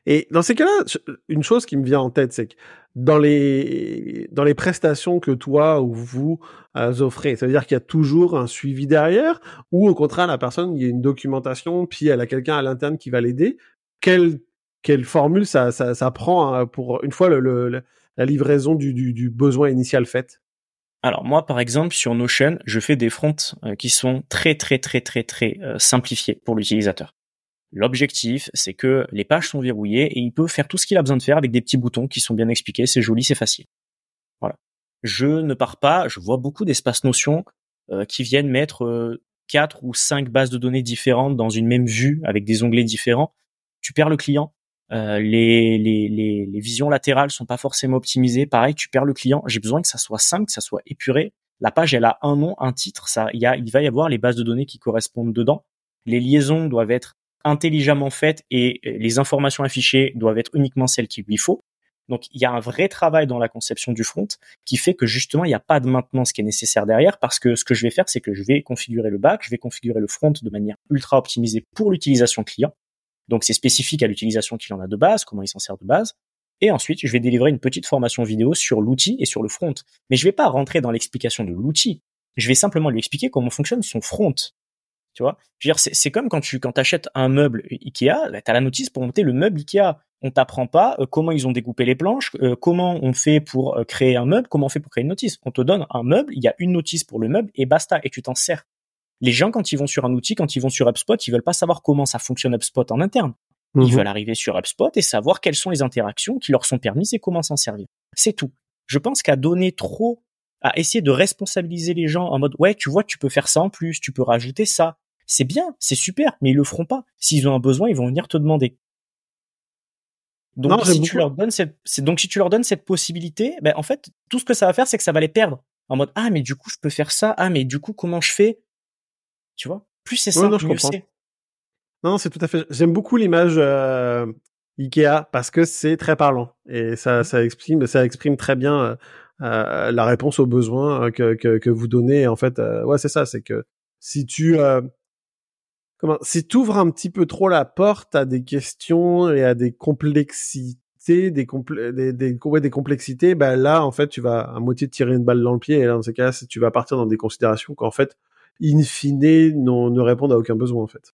Et dans ces cas-là, une chose qui me vient en tête, c'est que dans les dans les prestations que toi ou vous euh, offrez, ça veut dire qu'il y a toujours un suivi derrière, ou au contraire la personne, il y a une documentation, puis elle a quelqu'un à l'interne qui va l'aider. Quelle quelle formule ça ça, ça prend hein, pour une fois le, la livraison du, du, du besoin initial fait? Alors moi, par exemple, sur Notion, je fais des fronts euh, qui sont très très très très très euh, simplifiés pour l'utilisateur. L'objectif, c'est que les pages sont verrouillées et il peut faire tout ce qu'il a besoin de faire avec des petits boutons qui sont bien expliqués. C'est joli, c'est facile. Voilà. Je ne pars pas. Je vois beaucoup d'espaces Notion euh, qui viennent mettre quatre ou cinq bases de données différentes dans une même vue avec des onglets différents. Tu perds le client. Euh, les, les, les, les, visions latérales sont pas forcément optimisées. Pareil, tu perds le client. J'ai besoin que ça soit simple, que ça soit épuré. La page, elle a un nom, un titre. Ça, y a, il va y avoir les bases de données qui correspondent dedans. Les liaisons doivent être intelligemment faites et les informations affichées doivent être uniquement celles qu'il lui faut. Donc, il y a un vrai travail dans la conception du front qui fait que justement, il n'y a pas de maintenance qui est nécessaire derrière parce que ce que je vais faire, c'est que je vais configurer le back, je vais configurer le front de manière ultra optimisée pour l'utilisation client. Donc c'est spécifique à l'utilisation qu'il en a de base, comment il s'en sert de base. Et ensuite, je vais délivrer une petite formation vidéo sur l'outil et sur le front. Mais je vais pas rentrer dans l'explication de l'outil. Je vais simplement lui expliquer comment fonctionne son front. Tu vois? C'est comme quand tu quand achètes un meuble Ikea, tu as la notice pour monter le meuble Ikea. On t'apprend pas euh, comment ils ont découpé les planches, euh, comment on fait pour euh, créer un meuble, comment on fait pour créer une notice. On te donne un meuble, il y a une notice pour le meuble et basta, et tu t'en sers. Les gens, quand ils vont sur un outil, quand ils vont sur HubSpot, ils veulent pas savoir comment ça fonctionne HubSpot en interne. Ils mhm. veulent arriver sur HubSpot et savoir quelles sont les interactions qui leur sont permises et comment s'en servir. C'est tout. Je pense qu'à donner trop, à essayer de responsabiliser les gens en mode ouais, tu vois, tu peux faire ça en plus, tu peux rajouter ça. C'est bien, c'est super, mais ils le feront pas. S'ils ont un besoin, ils vont venir te demander. Donc si tu leur donnes cette, donc si tu leur donnes cette possibilité, ben en fait, tout ce que ça va faire, c'est que ça va les perdre. En mode ah mais du coup je peux faire ça, ah mais du coup comment je fais? Tu vois? Plus c'est ça, mieux c'est. Non, c'est tout à fait. J'aime beaucoup l'image euh, Ikea parce que c'est très parlant et ça, mmh. ça exprime, ça exprime très bien euh, euh, la réponse aux besoins que, que, que vous donnez. En fait, ouais, c'est ça. C'est que si tu comment, si tu ouvres un petit peu trop la porte à des questions et à des complexités, des, des, complexités, bah là, en fait, tu vas à moitié tirer une balle dans le pied. Et là, dans ces cas-là, tu vas partir dans des considérations qu'en fait, in fine, ne répondent à aucun besoin, en fait.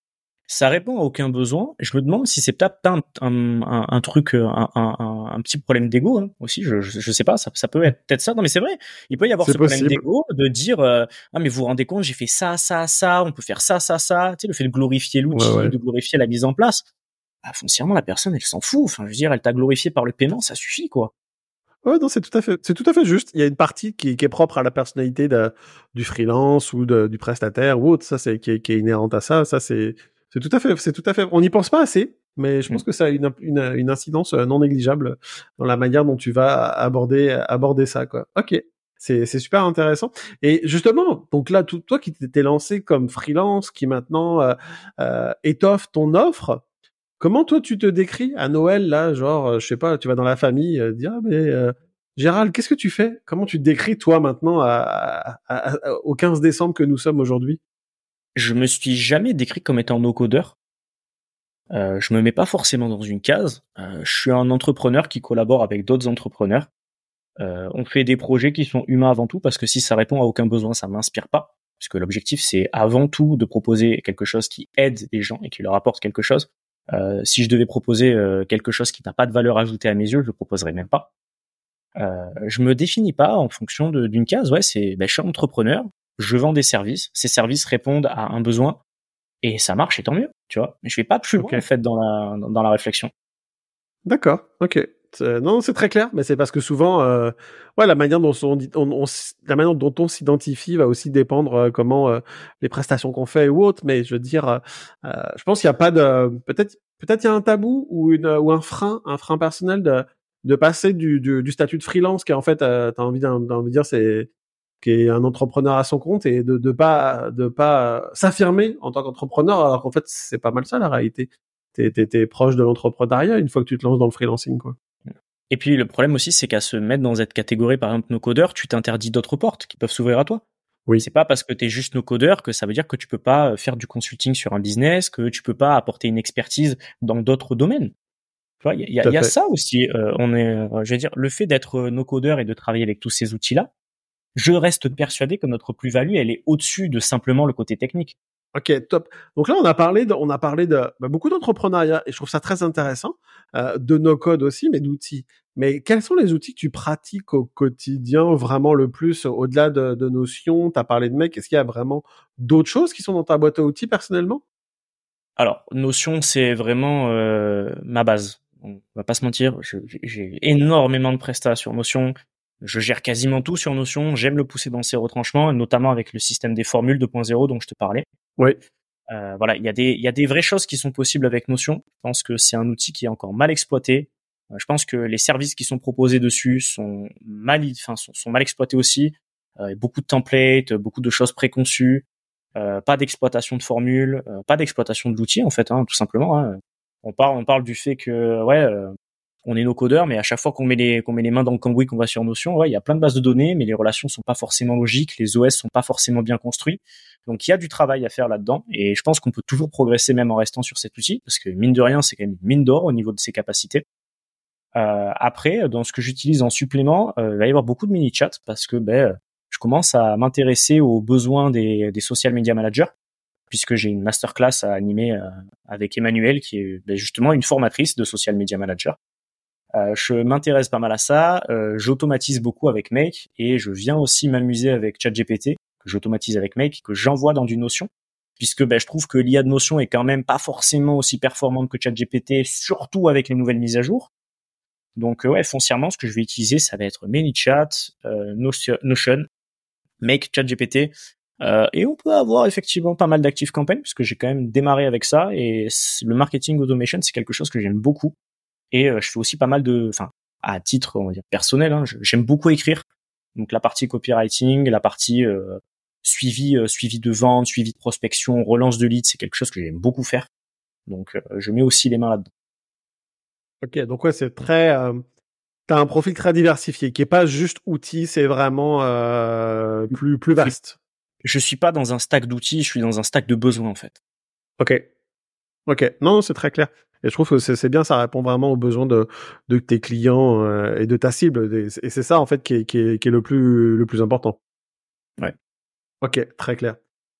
Ça répond à aucun besoin. Je me demande si c'est peut-être un, un, un, truc, un, un, petit problème d'ego hein, aussi. Je, je, sais pas, ça, ça peut être peut-être ça. Non, mais c'est vrai. Il peut y avoir ce problème d'ego de dire euh, ah mais vous vous rendez compte, j'ai fait ça, ça, ça. On peut faire ça, ça, ça. Tu sais, le fait de glorifier l'outil, de glorifier la mise en place. Bah, foncièrement, la personne, elle s'en fout. Enfin, je veux dire, elle t'a glorifié par le paiement, ça suffit, quoi. Ouais, non, c'est tout à fait, c'est tout à fait juste. Il y a une partie qui, qui est propre à la personnalité de, du freelance ou de, du prestataire ou autre. Ça, c'est qui qui est inhérente à ça. Ça, c'est c'est tout à fait, c'est tout à fait. On n'y pense pas assez, mais je pense mm. que ça a une, une, une, incidence euh, non négligeable dans la manière dont tu vas aborder aborder ça, quoi. Ok. C'est, c'est super intéressant. Et justement, donc là, tout, toi qui t'étais lancé comme freelance, qui maintenant euh, euh, étoffe ton offre, comment toi tu te décris à Noël là, genre, euh, je sais pas, tu vas dans la famille, euh, dire ah, mais Gérald, qu'est-ce que tu fais? Comment tu te décris toi maintenant à, à, au 15 décembre que nous sommes aujourd'hui? Je me suis jamais décrit comme étant no-codeur. Euh, je me mets pas forcément dans une case. Euh, je suis un entrepreneur qui collabore avec d'autres entrepreneurs. Euh, on fait des projets qui sont humains avant tout parce que si ça répond à aucun besoin, ça m'inspire pas. Parce que l'objectif c'est avant tout de proposer quelque chose qui aide les gens et qui leur apporte quelque chose. Euh, si je devais proposer euh, quelque chose qui n'a pas de valeur ajoutée à mes yeux, je le proposerais même pas. Je me définis pas en fonction d'une case. Ouais, c'est ben, je suis entrepreneur je vends des services, ces services répondent à un besoin et ça marche et tant mieux, tu vois. Mais je vais pas plus loin en fait dans la dans la réflexion. D'accord, ok, non, c'est très clair, mais c'est parce que souvent, euh, ouais, la manière dont on, on, la manière dont on s'identifie va aussi dépendre euh, comment euh, les prestations qu'on fait ou autres. Mais je veux dire, je pense qu'il n'y a pas de, peut-être, peut-être il y a un tabou ou une ou un frein, un frein personnel de de passer du, du, du statut de freelance qui en fait, t'as envie d'envie de dire, c'est qui est un entrepreneur à son compte et de de pas de pas s'affirmer en tant qu'entrepreneur alors qu'en fait c'est pas mal ça la réalité. T'es es, proche de l'entrepreneuriat une fois que tu te lances dans le freelancing quoi. Et puis le problème aussi c'est qu'à se mettre dans cette catégorie par exemple nos codeurs tu t'interdis d'autres portes qui peuvent s'ouvrir à toi. Oui. C'est pas parce que t'es juste nos codeurs que ça veut dire que tu peux pas euh, faire du consulting sur un business que tu peux pas apporter une expertise dans d'autres domaines. Il y a, y a ça aussi. Euh, on est, euh, je veux dire, le fait d'être no codeurs et de travailler avec tous ces outils-là, je reste persuadé que notre plus-value, elle est au-dessus de simplement le côté technique. Ok, top. Donc là, on a parlé de, on a parlé de bah, beaucoup d'entrepreneuriat et je trouve ça très intéressant, euh, de nos codes aussi, mais d'outils. Mais quels sont les outils que tu pratiques au quotidien vraiment le plus au-delà de, de Notion? Tu as parlé de mec. Est-ce qu'il y a vraiment d'autres choses qui sont dans ta boîte à outils personnellement? Alors, Notion, c'est vraiment euh, ma base. On va pas se mentir, j'ai énormément de prestations sur Notion. Je gère quasiment tout sur Notion. J'aime le pousser dans ses retranchements, notamment avec le système des formules 2.0 dont je te parlais. Oui. Euh, voilà, il y a des il y a des vraies choses qui sont possibles avec Notion. Je pense que c'est un outil qui est encore mal exploité. Euh, je pense que les services qui sont proposés dessus sont mal enfin sont, mal exploités aussi. Euh, beaucoup de templates, beaucoup de choses préconçues, euh, pas d'exploitation de formules, euh, pas d'exploitation de l'outil en fait, hein, tout simplement. Hein. On parle on parle du fait que ouais on est nos codeurs, mais à chaque fois qu'on met les qu'on met les mains dans le cambouis, qu'on va sur Notion, ouais, il y a plein de bases de données, mais les relations sont pas forcément logiques, les OS sont pas forcément bien construits. Donc il y a du travail à faire là-dedans, et je pense qu'on peut toujours progresser même en restant sur cet outil, parce que mine de rien, c'est quand même une mine d'or au niveau de ses capacités. Euh, après, dans ce que j'utilise en supplément, euh, il va y avoir beaucoup de mini chats parce que ben, je commence à m'intéresser aux besoins des, des social media managers puisque j'ai une masterclass à animer euh, avec Emmanuel, qui est ben, justement une formatrice de social media manager. Euh, je m'intéresse pas mal à ça. Euh, j'automatise beaucoup avec Make et je viens aussi m'amuser avec ChatGPT que j'automatise avec Make que j'envoie dans du Notion puisque ben, je trouve que l'IA de Notion est quand même pas forcément aussi performante que ChatGPT, surtout avec les nouvelles mises à jour. Donc ouais, foncièrement, ce que je vais utiliser, ça va être ManyChat, euh, Notion, Make, ChatGPT, euh, et on peut avoir effectivement pas mal d'actifs campagnes puisque j'ai quand même démarré avec ça et le marketing automation c'est quelque chose que j'aime beaucoup et euh, je fais aussi pas mal de, enfin, à titre on va dire personnel, hein, j'aime beaucoup écrire. Donc la partie copywriting, la partie euh, suivi, euh, suivi de vente, suivi de prospection, relance de leads, c'est quelque chose que j'aime beaucoup faire. Donc je mets aussi les mains là-dedans. Ok, donc ouais, c'est très. Euh, T'as un profil très diversifié, qui est pas juste outil, c'est vraiment euh, plus plus vaste. Je suis pas dans un stack d'outils, je suis dans un stack de besoins en fait. Ok. Ok. Non, c'est très clair. Et je trouve que c'est bien, ça répond vraiment aux besoins de, de tes clients euh, et de ta cible. Et c'est ça, en fait, qui est, qui est, qui est le, plus, le plus important. Ouais. Ok, très clair.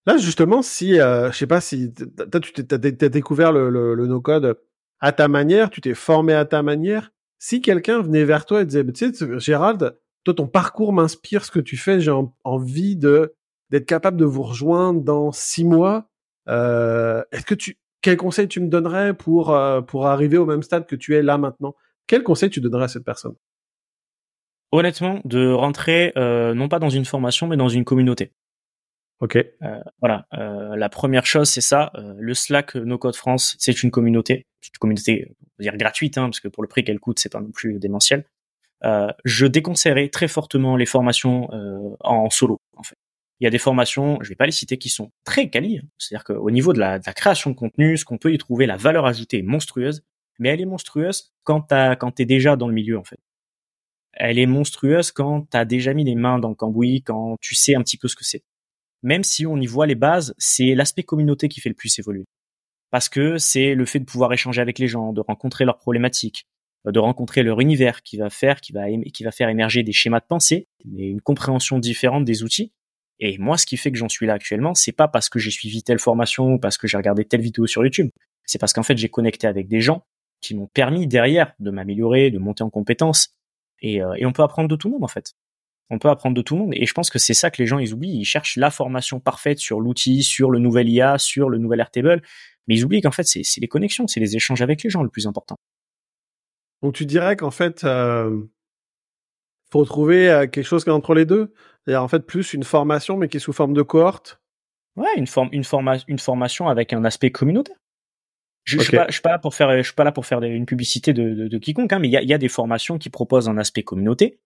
Là, justement, si, euh, je sais pas si, toi, tu t'as découvert le, le, le no-code à ta manière, tu t'es formé à ta manière. Si quelqu'un venait vers toi et disait, tu sais, Gérald, toi, ton parcours m'inspire ce que tu fais, j'ai envie de d'être capable de vous rejoindre dans six mois. Euh, Est-ce que tu, quel conseil tu me donnerais pour, euh, pour arriver au même stade que tu es là maintenant? Quel conseil tu donnerais à cette personne? Honnêtement, de rentrer euh, non pas dans une formation, mais dans une communauté. Ok. Euh, voilà. la première chose, c'est ça. le Slack No Code France, c'est une communauté, c'est une communauté, on va dire gratuite, hein, parce que pour le prix qu'elle coûte, c'est pas non plus démentiel. je déconseillerais très fortement les formations en solo, en fait il y a des formations, je vais pas les citer, qui sont très quali. Hein. C'est-à-dire qu'au niveau de la, création de contenu, ce qu'on peut y trouver, la valeur ajoutée est monstrueuse, mais elle est monstrueuse quand t'as, quand t'es déjà dans le milieu, en fait. Elle est monstrueuse quand t'as déjà mis les mains dans le cambouis, quand tu sais un petit peu ce que c'est. Même si on y voit les bases, c'est l'aspect communauté qui fait le plus évoluer. Parce que c'est le fait de pouvoir échanger avec les gens, de rencontrer leurs problématiques, de rencontrer leur univers qui va faire, qui va faire émerger des schémas de pensée, et une compréhension différente des outils et moi, ce qui fait que j'en suis là actuellement, c'est pas parce que j'ai suivi telle formation ou parce que j'ai regardé telle vidéo sur YouTube. C'est parce qu'en fait, j'ai connecté avec des gens qui m'ont permis derrière de m'améliorer, de monter en compétences. Et, euh, et, on peut apprendre de tout le monde en fait. On peut apprendre de tout le monde. Et je pense que c'est ça que les gens ils oublient. Ils cherchent la formation parfaite sur l'outil, sur le nouvel IA, sur le nouvel Airtable. Mais ils oublient qu'en fait, c'est les connexions, c'est les échanges avec les gens le plus important. Donc tu dirais qu'en fait, euh, faut trouver euh, quelque chose qui est entre les deux. C'est-à-dire en fait plus une formation, mais qui est sous forme de cohorte. Ouais, une forme, une forma une formation avec un aspect communautaire. Je, je, suis pas, je suis pas là pour faire, je suis pas là pour faire une publicité de, de, de quiconque, hein, mais il y a, y a, des formations qui proposent un aspect communauté.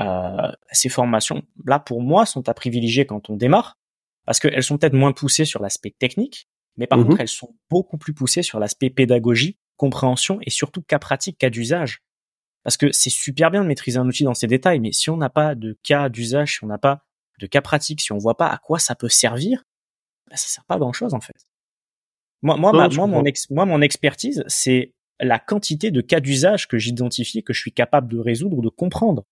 Euh, ces formations, là, pour moi, sont à privilégier quand on démarre, parce qu'elles sont peut-être moins poussées sur l'aspect technique, mais par Mhm. contre, elles sont beaucoup plus poussées sur l'aspect pédagogie, compréhension et surtout cas pratique, cas d'usage. Parce que c'est super bien de maîtriser un outil dans ses détails, mais si on n'a pas de cas d'usage, si on n'a pas de cas pratique, si on voit pas à quoi ça peut servir, bah, ça sert pas à grand chose en fait. Moi, moi, Non, ma- je moi, mon comprends. ex- moi, mon expertise, c'est la quantité de cas d'usage que j'identifie, que je suis capable de résoudre ou de comprendre.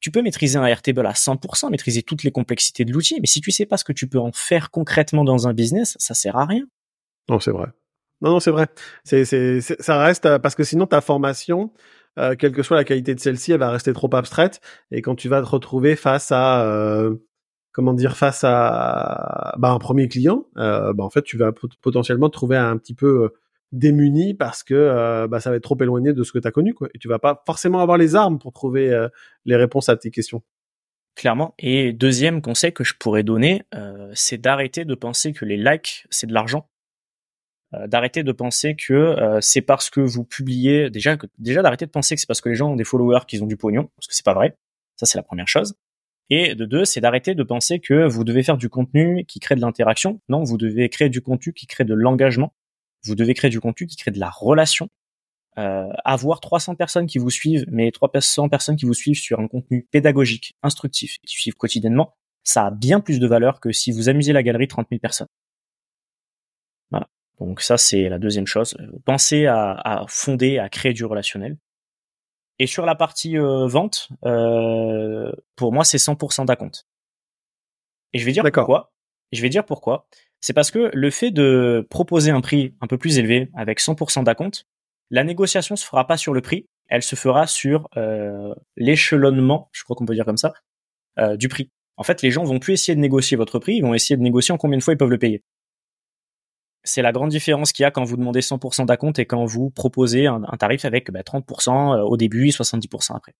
Tu peux maîtriser un Airtable à 100%, maîtriser toutes les complexités de l'outil, mais si tu sais pas ce que tu peux en faire concrètement dans un business, ça sert à rien. Non, c'est vrai. Non, non, c'est vrai. C'est, c'est, c'est- ça reste euh, parce que sinon ta formation, euh, quelle que soit la qualité de celle-ci, elle va rester trop abstraite. Et quand tu vas te retrouver face à, euh, comment dire, face à bah, un premier client, euh, bah, en fait, tu vas pot- potentiellement te trouver un petit peu démuni parce que bah, ça va être trop éloigné de ce que tu as connu, quoi. Et tu vas pas forcément avoir les armes pour trouver les réponses à tes questions. clairement. Et deuxième conseil que je pourrais donner, c'est d'arrêter de penser que les likes, c'est de l'argent. Euh, d'arrêter de penser que euh, c'est parce que vous publiez déjà déjà d'arrêter de penser que c'est parce que les gens ont des followers qu'ils ont du pognon parce que c'est pas vrai. Ça c'est la première chose. Et de deux c'est d'arrêter de penser que vous devez faire du contenu qui crée de l'interaction. Non vous devez créer du contenu qui crée de l'engagement. Vous devez créer du contenu qui crée de la relation. Euh, avoir 300 personnes qui vous suivent mais 300 personnes qui vous suivent sur un contenu pédagogique instructif qui suivent quotidiennement ça a bien plus de valeur que si vous amusez la galerie 30 000 personnes donc ça, c'est la deuxième chose. Pensez à, à fonder, à créer du relationnel. Et sur la partie euh, vente, euh, pour moi, c'est 100% d'acompte. Et je vais dire pourquoi. Je vais dire pourquoi. C'est parce que le fait de proposer un prix un peu plus élevé avec 100% d'acompte, la négociation se fera pas sur le prix, elle se fera sur euh, l'échelonnement, je crois qu'on peut dire comme ça, euh, du prix. En fait, les gens vont plus essayer de négocier votre prix, ils vont essayer de négocier en combien de fois ils peuvent le payer c'est la grande différence qu'il y a quand vous demandez 100% d'acompte et quand vous proposez un, un tarif avec bah, 30% au début et 70% après.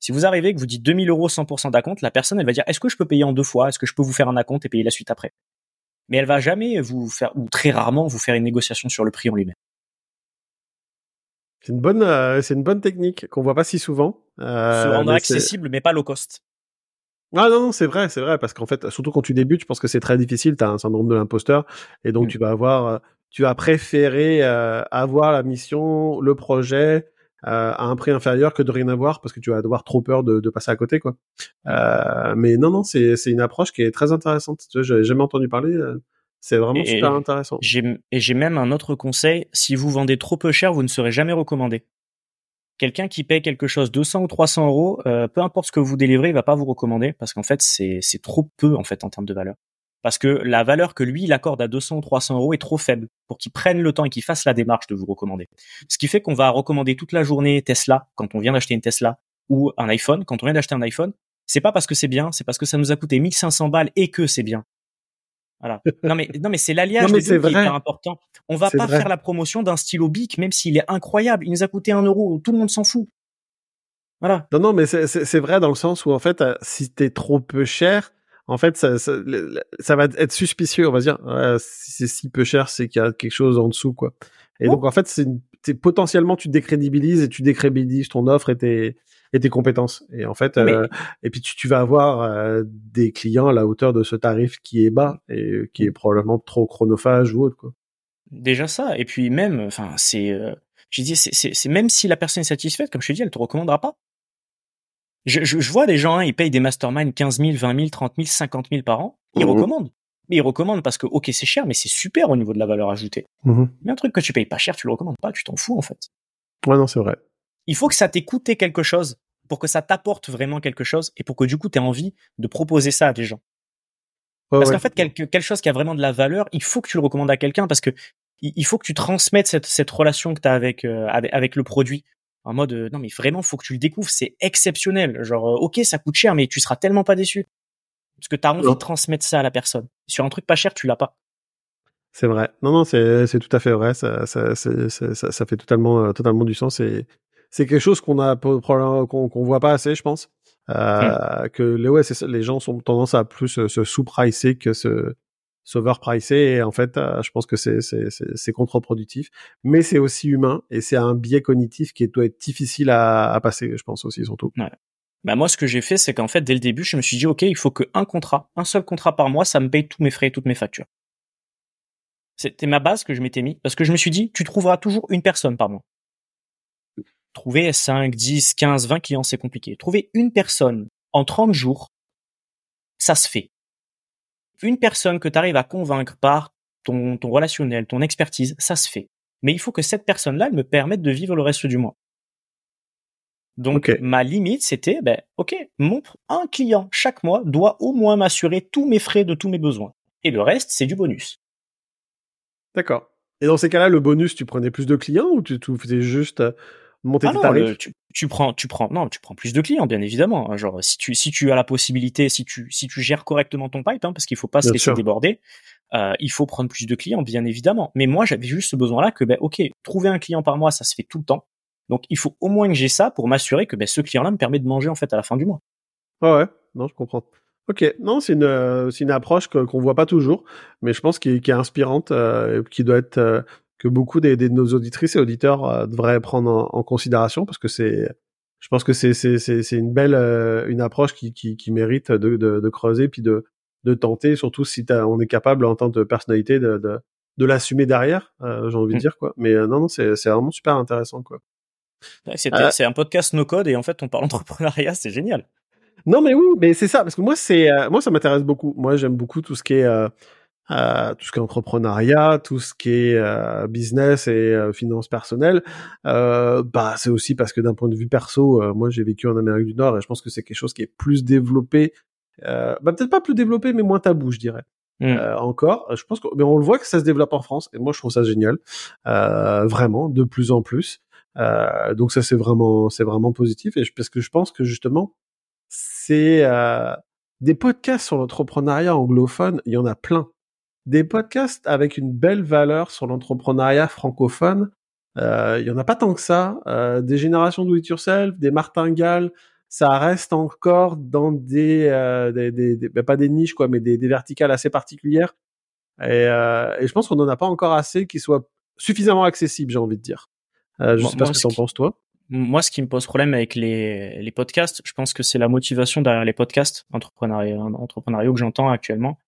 Si vous arrivez que vous dites 2000 euros 100% d'acompte, la personne elle va dire est-ce que je peux payer en deux fois? Est-ce que je peux vous faire un acompte et payer la suite après? Mais elle va jamais vous faire ou très rarement vous faire une négociation sur le prix en lui-même. C'est une bonne, euh, c'est une bonne technique qu'on voit pas si souvent. Euh, Se rendre accessible mais pas low cost. Ah non, non, c'est vrai, c'est vrai, parce qu'en fait, surtout quand tu débutes, je pense que c'est très difficile, tu as un syndrome de l'imposteur, et donc Mm. tu vas avoir, euh, tu vas préférer euh, avoir la mission, le projet, euh, à un prix inférieur que de rien avoir, parce que tu vas avoir trop peur de, de passer à côté, quoi. Euh, mais non, non, c'est c'est une approche qui est très intéressante. Tu vois, j'avais jamais entendu parler. euh, c'est vraiment Et- super intéressant. J'ai et j'ai même un autre conseil si vous vendez trop peu cher, vous ne serez jamais recommandé. Quelqu'un qui paye quelque chose 200 ou 300 euros, euh, peu importe ce que vous délivrez, il va pas vous recommander parce qu'en fait c'est trop peu en fait en termes de valeur. Parce que la valeur que lui il accorde à 200 ou 300 euros est trop faible pour qu'il prenne le temps et qu'il fasse la démarche de vous recommander. Ce qui fait qu'on va recommander toute la journée Tesla quand on vient d'acheter une Tesla ou un iPhone quand on vient d'acheter un iPhone. C'est pas parce que c'est bien, c'est parce que ça nous a coûté 1500 balles et que c'est bien. Voilà. Non mais non mais c'est l'alliage des deux qui est hyper important. On va pas vrai. faire la promotion d'un stylo Bic même s'il est incroyable. Il nous a coûté un euro. Tout le monde s'en fout. Voilà. Non, non, mais c'est- vrai dans le sens où en fait, euh, si t'es trop peu cher, en fait, ça, ça, ça va être suspicieux. On va dire, ouais, si c'est si peu cher, c'est qu'il y a quelque chose en dessous, quoi. Et Ouais. donc en fait, c'est potentiellement tu décrédibilises et tu décrédibilises ton offre et tes et tes compétences. Et en fait, Mais- euh, et puis tu, tu vas avoir euh, des clients à la hauteur de ce tarif qui est bas et euh, qui est probablement trop chronophage ou autre, quoi. Déjà ça. Et puis même, enfin c'est, euh, je dis c'est même si la personne est satisfaite, comme je te dis, elle te recommandera pas. Je, je, je vois des gens, hein, ils payent des masterminds 15 000, 20 000, 30 000, 50 000 par an. Ils Mhm. recommandent. Mais ils recommandent parce que ok c'est cher, mais c'est super au niveau de la valeur ajoutée. Mais un truc que tu payes pas cher, tu le recommandes pas, tu t'en fous en fait. Ouais, non, c'est vrai. Il faut que ça t'ait coûté quelque chose pour que ça t'apporte vraiment quelque chose et pour que du coup tu aies envie de proposer ça à des gens. Parce ouais. qu'en fait, quelque, quelque chose qui a vraiment de la valeur, il faut que tu le recommandes à quelqu'un parce que il il faut que tu transmettes cette, cette relation que tu as avec, euh, avec, avec le produit. En mode, euh, non mais vraiment, faut que tu le découvres, c'est exceptionnel. Genre, euh, ok, ça coûte cher, mais tu seras tellement pas déçu. Parce que tu as envie Non. de transmettre ça à la personne. Sur un truc pas cher, tu l'as pas. C'est vrai. Non, non, c'est tout à fait vrai. Ça, ça, c'est- c'est- ça, ça fait totalement, euh, totalement du sens et c'est quelque chose qu'on a qu'on qu'on voit pas assez, je pense. Euh, Que les ouais, les gens sont tendance à plus se, sous-pricer que se s'over-pricer et en fait, euh, je pense que c'est contre-productif. Mais c'est aussi humain et c'est un biais cognitif qui doit être difficile à, à passer, je pense aussi surtout. Ouais. Bah moi, ce que j'ai fait, c'est qu'en fait, dès le début, je me suis dit, ok, il faut qu'un contrat, un seul contrat par mois, ça me paye tous mes frais et toutes mes factures. C'était ma base que je m'étais mis, parce que je me suis dit, tu trouveras toujours une personne par mois. Trouver 5, 10, 15, 20 clients, c'est compliqué. Trouver une personne en 30 jours, ça se fait. Une personne que tu arrives à convaincre par ton, ton relationnel, ton expertise, ça se fait. Mais il faut que cette personne-là, elle me permette de vivre le reste du mois. Donc ma limite c'était ben ok mon un client chaque mois doit au moins m'assurer tous mes frais de tous mes besoins et le reste c'est du bonus. D'accord. Et dans ces cas-là le bonus tu prenais plus de clients ou tu, faisais juste euh, monter ah tes tarifs. tu, prends tu prends non tu prends plus de clients bien évidemment genre si tu si tu as la possibilité si tu si tu gères correctement ton pipe hein, parce qu'il faut pas se laisser déborder euh, il faut prendre plus de clients bien évidemment. Mais moi j'avais juste ce besoin là que ben ok trouver un client par mois ça se fait tout le temps. Donc il faut au moins que j'ai ça pour m'assurer que ben, ce client-là me permet de manger en fait à la fin du mois. Ah ouais, non, je comprends. Ok, non, c'est une euh, c'est une approche qu'on voit pas toujours, mais je pense qui, est inspirante, euh, qui doit être euh, que beaucoup des, de nos auditrices et auditeurs devraient prendre en, considération parce que c'est, je pense que c'est c'est c'est une belle une approche qui, qui, qui mérite de, de, de, creuser puis de de tenter, surtout si on est capable en tant que personnalité de de, de l'assumer derrière, j'ai envie de mmh. dire quoi. Mais non non, c'est c'est vraiment super intéressant quoi. Euh, c'est un podcast no code et en fait on parle *laughs* entrepreneuriat, c'est génial. Non mais oui, mais c'est ça parce que moi c'est euh, moi ça m'intéresse beaucoup. Moi j'aime beaucoup tout ce qui est euh, tout ce qui est entrepreneuriat, tout ce qui est business et finances personnelles. bah c'est aussi parce que d'un point de vue perso, moi j'ai vécu en Amérique du Nord et je pense que c'est quelque chose qui est plus développé. bah peut-être pas plus développé mais moins tabou je dirais. Mmh. encore, je pense que mais on le voit que ça se développe en France et moi je trouve ça génial, vraiment de plus en plus. Euh, donc ça c'est vraiment c'est vraiment positif et parce que je pense que justement c'est euh, des podcasts sur l'entrepreneuriat anglophone, il y en a plein. Des podcasts avec une belle valeur sur l'entrepreneuriat francophone, euh, il y en a pas tant que ça. Euh, des générations do it yourself, des martingales, ça reste encore dans des, euh, des, des, ben, pas des niches quoi, mais des, des verticales assez particulières. Et, euh, et je pense qu'on n'en a pas encore assez qui soient suffisamment accessibles, j'ai envie de dire. Euh, je sais pas ce que t'en penses toi. Moi, ce qui me pose problème avec les, les podcasts, je pense que c'est la motivation derrière les podcasts entrepreneuriaux que j'entends actuellement.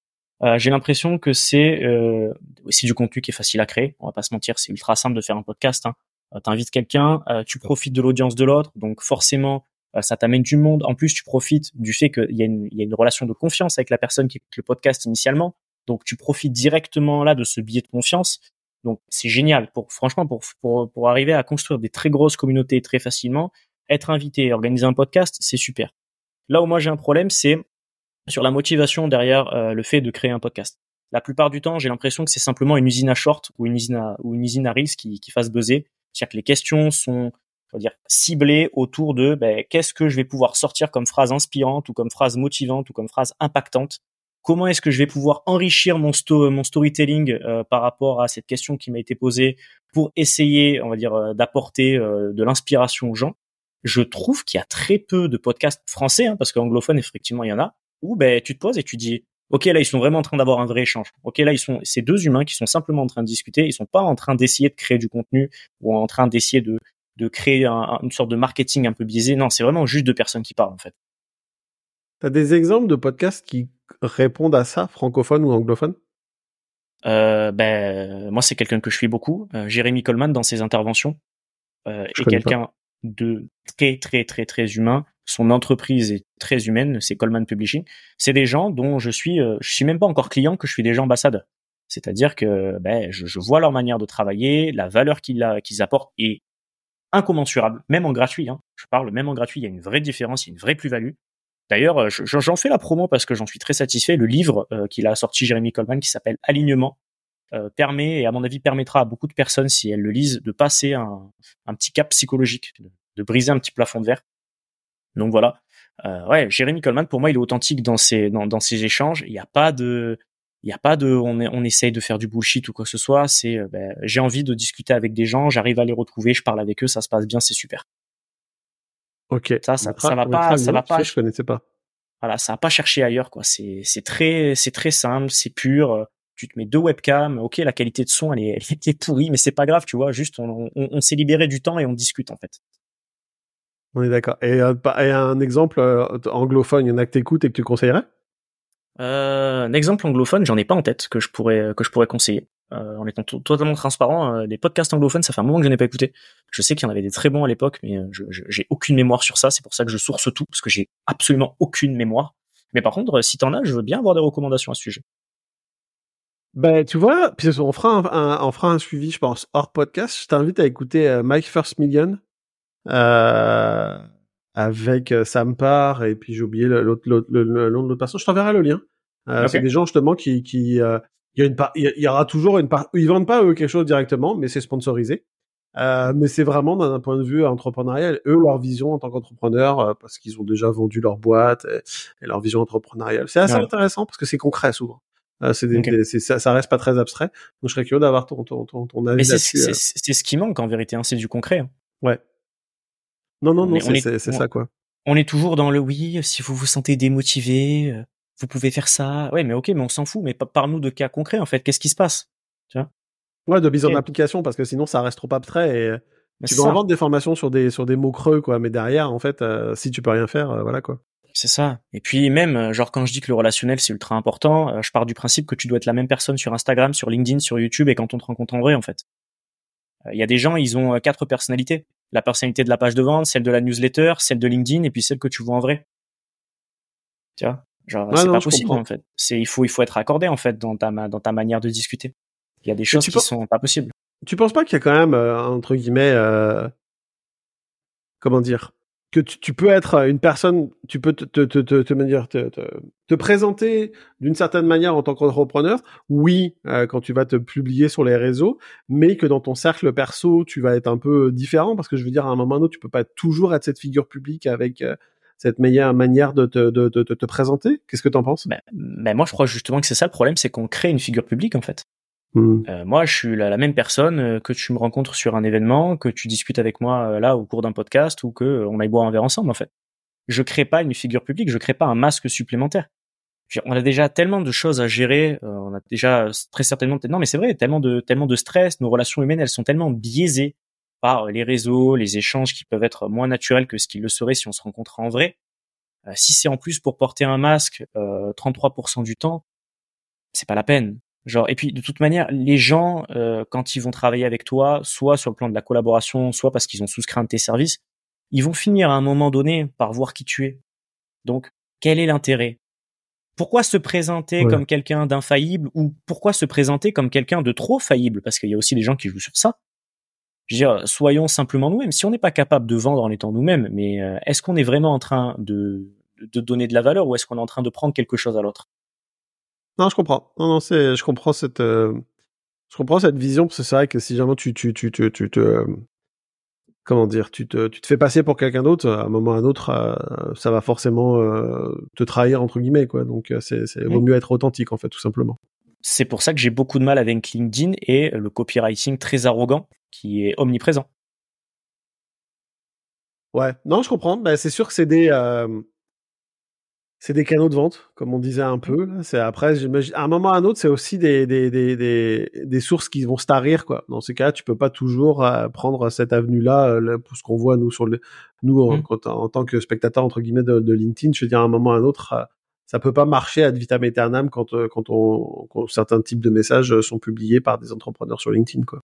Euh, j'ai l'impression que c'est euh, c'est du contenu qui est facile à créer. On va pas se mentir, c'est ultra simple de faire un podcast. Hein. Euh, T'invites quelqu'un, euh, tu profites de l'audience de l'autre, donc forcément euh, ça t'amène du monde. En plus, tu profites du fait qu'il y, a une, il y a une relation de confiance avec la personne qui écoute le podcast initialement. Donc tu profites directement là de ce billet de confiance. Donc c'est génial pour franchement pour, pour pour arriver à construire des très grosses communautés très facilement, être invité, organiser un podcast, c'est super. Là où moi j'ai un problème, c'est sur la motivation derrière euh, le fait de créer un podcast. La plupart du temps, j'ai l'impression que c'est simplement une usine à short ou une usine à ou une usine à reels qui qui fasse buzzer, c'est-à-dire que les questions sont on va dire ciblées autour de ben, qu'est-ce que je vais pouvoir sortir comme phrase inspirante ou comme phrase motivante ou comme phrase impactante? Comment est-ce que je vais pouvoir enrichir mon, mon storytelling euh, par rapport à cette question qui m'a été posée pour essayer, on va dire, euh, d'apporter euh, de l'inspiration aux gens? Je trouve qu'il y a très peu de podcasts français, hein, parce qu'anglophone, effectivement, il y en a, où ben, tu te poses et tu dis, ok, là, ils sont vraiment en train d'avoir un vrai échange. Ok, là, ils sont, c'est deux humains qui sont simplement en train de discuter. Ils sont pas en train d'essayer de créer du contenu ou en train d'essayer de, de créer une sorte de marketing un peu biaisé. Non, c'est vraiment juste deux personnes qui parlent, en fait. T'as des exemples de podcasts qui répondent à ça, francophone ou anglophone euh, ben moi c'est quelqu'un que je suis beaucoup, euh, Jérémy Coleman dans ses interventions euh, est quelqu'un de très très très très humain. Son entreprise est très humaine, c'est Coleman Publishing. C'est des gens dont je suis, euh, je suis même pas encore client, que je suis déjà ambassadeur. C'est-à-dire que ben, je, vois leur manière de travailler, la valeur qu'ils apportent est incommensurable, même en gratuit. Hein. Je parle même en gratuit, il y a une vraie différence, il y a une vraie plus-value. D'ailleurs, euh, j'en fais la promo parce que j'en suis très satisfait. Le livre euh, qu'il a sorti Jérémy Coleman qui s'appelle Alignement permet et à mon avis permettra à beaucoup de personnes si elles le lisent de passer un, petit cap psychologique, de, briser un petit plafond de verre. Donc voilà. ouais, Jérémy Coleman pour moi il est authentique dans ses dans, ses échanges. Il n'y a pas de il n'y a pas de on, on essaye de faire du bullshit ou quoi que ce soit. C'est ben, j'ai envie de discuter avec des gens, j'arrive à les retrouver, je parle avec eux, ça se passe bien, c'est super. Ok. Ça, ça, ça va pas, ça va pas, Je connaissais pas. voilà, ça va pas chercher ailleurs, quoi. C'est, c'est très, c'est très simple, c'est pur. euh, Tu te mets deux webcams, ok, la qualité de son, elle est, elle est pourrie, mais c'est pas grave, tu vois. Juste, on, on, on s'est libéré du temps et on discute, en fait. On est d'accord. Et, euh, et un exemple euh, anglophone, il y en a que t'écoutes et que tu conseillerais? Euh, un exemple anglophone, j'en ai pas en tête que je pourrais, que je pourrais conseiller. En étant to- totalement transparent, les podcasts anglophones, ça fait un moment que je n'ai pas écouté. Je sais qu'il y en avait des très bons à l'époque, mais j'ai aucune mémoire sur ça. C'est pour ça que je source tout, parce que j'ai absolument aucune mémoire. Mais par contre, si t'en as, je veux bien avoir des recommandations à ce sujet. Ben, tu vois, puis on fera un, un- on fera un suivi, je pense, hors podcast. Je t'invite à écouter euh, My First Million euh, avec euh, Sam Parr et puis j'ai oublié l'autre- l'autre- le, le nom de l'autre personne. Je t'enverrai le lien. Euh, Ok. C'est des gens justement qui, qui euh, il y a une part, il y aura toujours une part. Ils vendent pas eux quelque chose directement, mais c'est sponsorisé. Euh, mais c'est vraiment d'un point de vue entrepreneurial, eux leur vision en tant qu'entrepreneur, euh, parce qu'ils ont déjà vendu leur boîte et, et leur vision entrepreneuriale. C'est assez Ouais. intéressant parce que c'est concret souvent. Euh, c'est des, Ok. des- c'est- ça, ça reste pas très abstrait. Donc je serais curieux d'avoir ton, ton, ton, ton avis Mais c'est, là-dessus. c'est, c'est- c'est ce qui manque en vérité, hein, c'est du concret. hein. Ouais. Non, non, non, c'est ça quoi. On est toujours dans le oui, si vous vous sentez démotivé, euh, vous pouvez faire ça. Ouais, mais ok, mais on s'en fout. Mais pa- parle-nous de cas concrets en fait. Qu'est-ce qui se passe Ouais, de mise en application parce que sinon ça reste trop abstrait et euh, Mais tu vas en vendre des formations sur des sur des mots creux quoi, mais derrière en fait, euh, si tu peux rien faire, euh, voilà quoi. C'est ça. Et puis même, genre quand je dis que le relationnel c'est ultra important, euh, je pars du principe que tu dois être la même personne sur Instagram, sur LinkedIn, sur YouTube et quand on te rencontre en vrai en fait. Il y a des gens, ils ont quatre personnalités. La personnalité de la page de vente, celle de la newsletter, celle de LinkedIn et puis celle que tu vois en vrai. Tu vois? Genre c'est pas possible comprends. en fait. C'est il faut il faut être accordé en fait dans ta dans ta manière de discuter. Il y a des choses qui penses- sont pas possibles. Tu penses pas qu'il y a quand même euh, entre guillemets euh, comment dire? Que tu, tu peux être une personne, tu peux te te te te, te, présenter d'une certaine manière en tant qu'entrepreneur, oui, euh, quand tu vas te publier sur les réseaux, mais que dans ton cercle perso, tu vas être un peu différent parce que je veux dire à un moment autre, tu peux pas toujours être cette figure publique avec euh, cette meilleure manière de te de, de, te présenter. Qu'est-ce que t'en penses? Ben, ben moi je crois justement que c'est ça le problème, c'est qu'on crée une figure publique en fait. Hmm. Euh, moi, je suis la, la même personne euh, que tu me rencontres sur un événement, que tu discutes avec moi euh, là au cours d'un podcast ou que euh, on aille boire un verre ensemble en fait. Je crée pas une figure publique, je crée pas un masque supplémentaire. On a déjà tellement de choses à gérer, euh, on a déjà très certainement non mais c'est vrai, tellement de tellement de stress, nos relations humaines elles sont tellement biaisées par les réseaux, les échanges qui peuvent être moins naturels que ce qu'ils le seraient si on se rencontrait en vrai. Si c'est en plus pour porter un masque euh, 33% du temps, c'est pas la peine. Genre et puis de toute manière, les gens euh, quand ils vont travailler avec toi, soit sur le plan de la collaboration, soit parce qu'ils ont souscrit un de tes services, ils vont finir à un moment donné par voir qui tu es. Donc quel est l'intérêt? Pourquoi se présenter Ouais. comme quelqu'un d'infaillible ou pourquoi se présenter comme quelqu'un de trop faillible? Parce qu'il y a aussi des gens qui jouent sur ça. Je veux dire, soyons simplement nous-mêmes. Si on n'est pas capable de vendre en étant nous-mêmes, mais euh, est-ce qu'on est vraiment en train de, de donner de la valeur ou est-ce qu'on est en train de prendre quelque chose à l'autre? Non, je comprends. Non, non, c'est, je comprends cette, euh, je comprends cette vision parce que c'est vrai que si jamais tu, tu, tu, tu, tu te, euh, comment dire, tu te, tu te fais passer pour quelqu'un d'autre, à un moment ou à un autre, euh, ça va forcément euh, te trahir entre guillemets, quoi. Donc, c'est, c'est vaut mieux être authentique en fait, tout simplement. C'est pour ça que j'ai beaucoup de mal avec LinkedIn et le copywriting très arrogant qui est omniprésent. Ouais. Non, je comprends. Ben, c'est sûr que c'est des, c'est des canaux de vente, comme on disait un peu. C'est après, j'imagine, à un moment ou à un autre, c'est aussi des, des, des, des, des sources qui vont se tarir, quoi. Dans ces cas, tu peux pas toujours euh, prendre cette avenue-là, euh, là, pour ce qu'on voit nous sur le, nous en, Mm. quand- en tant que spectateur entre guillemets de, de LinkedIn. Je veux dire, à un moment ou à un autre, euh, ça peut pas marcher ad vitam aeternam quand quand on quand certains types de messages sont publiés par des entrepreneurs sur LinkedIn, quoi.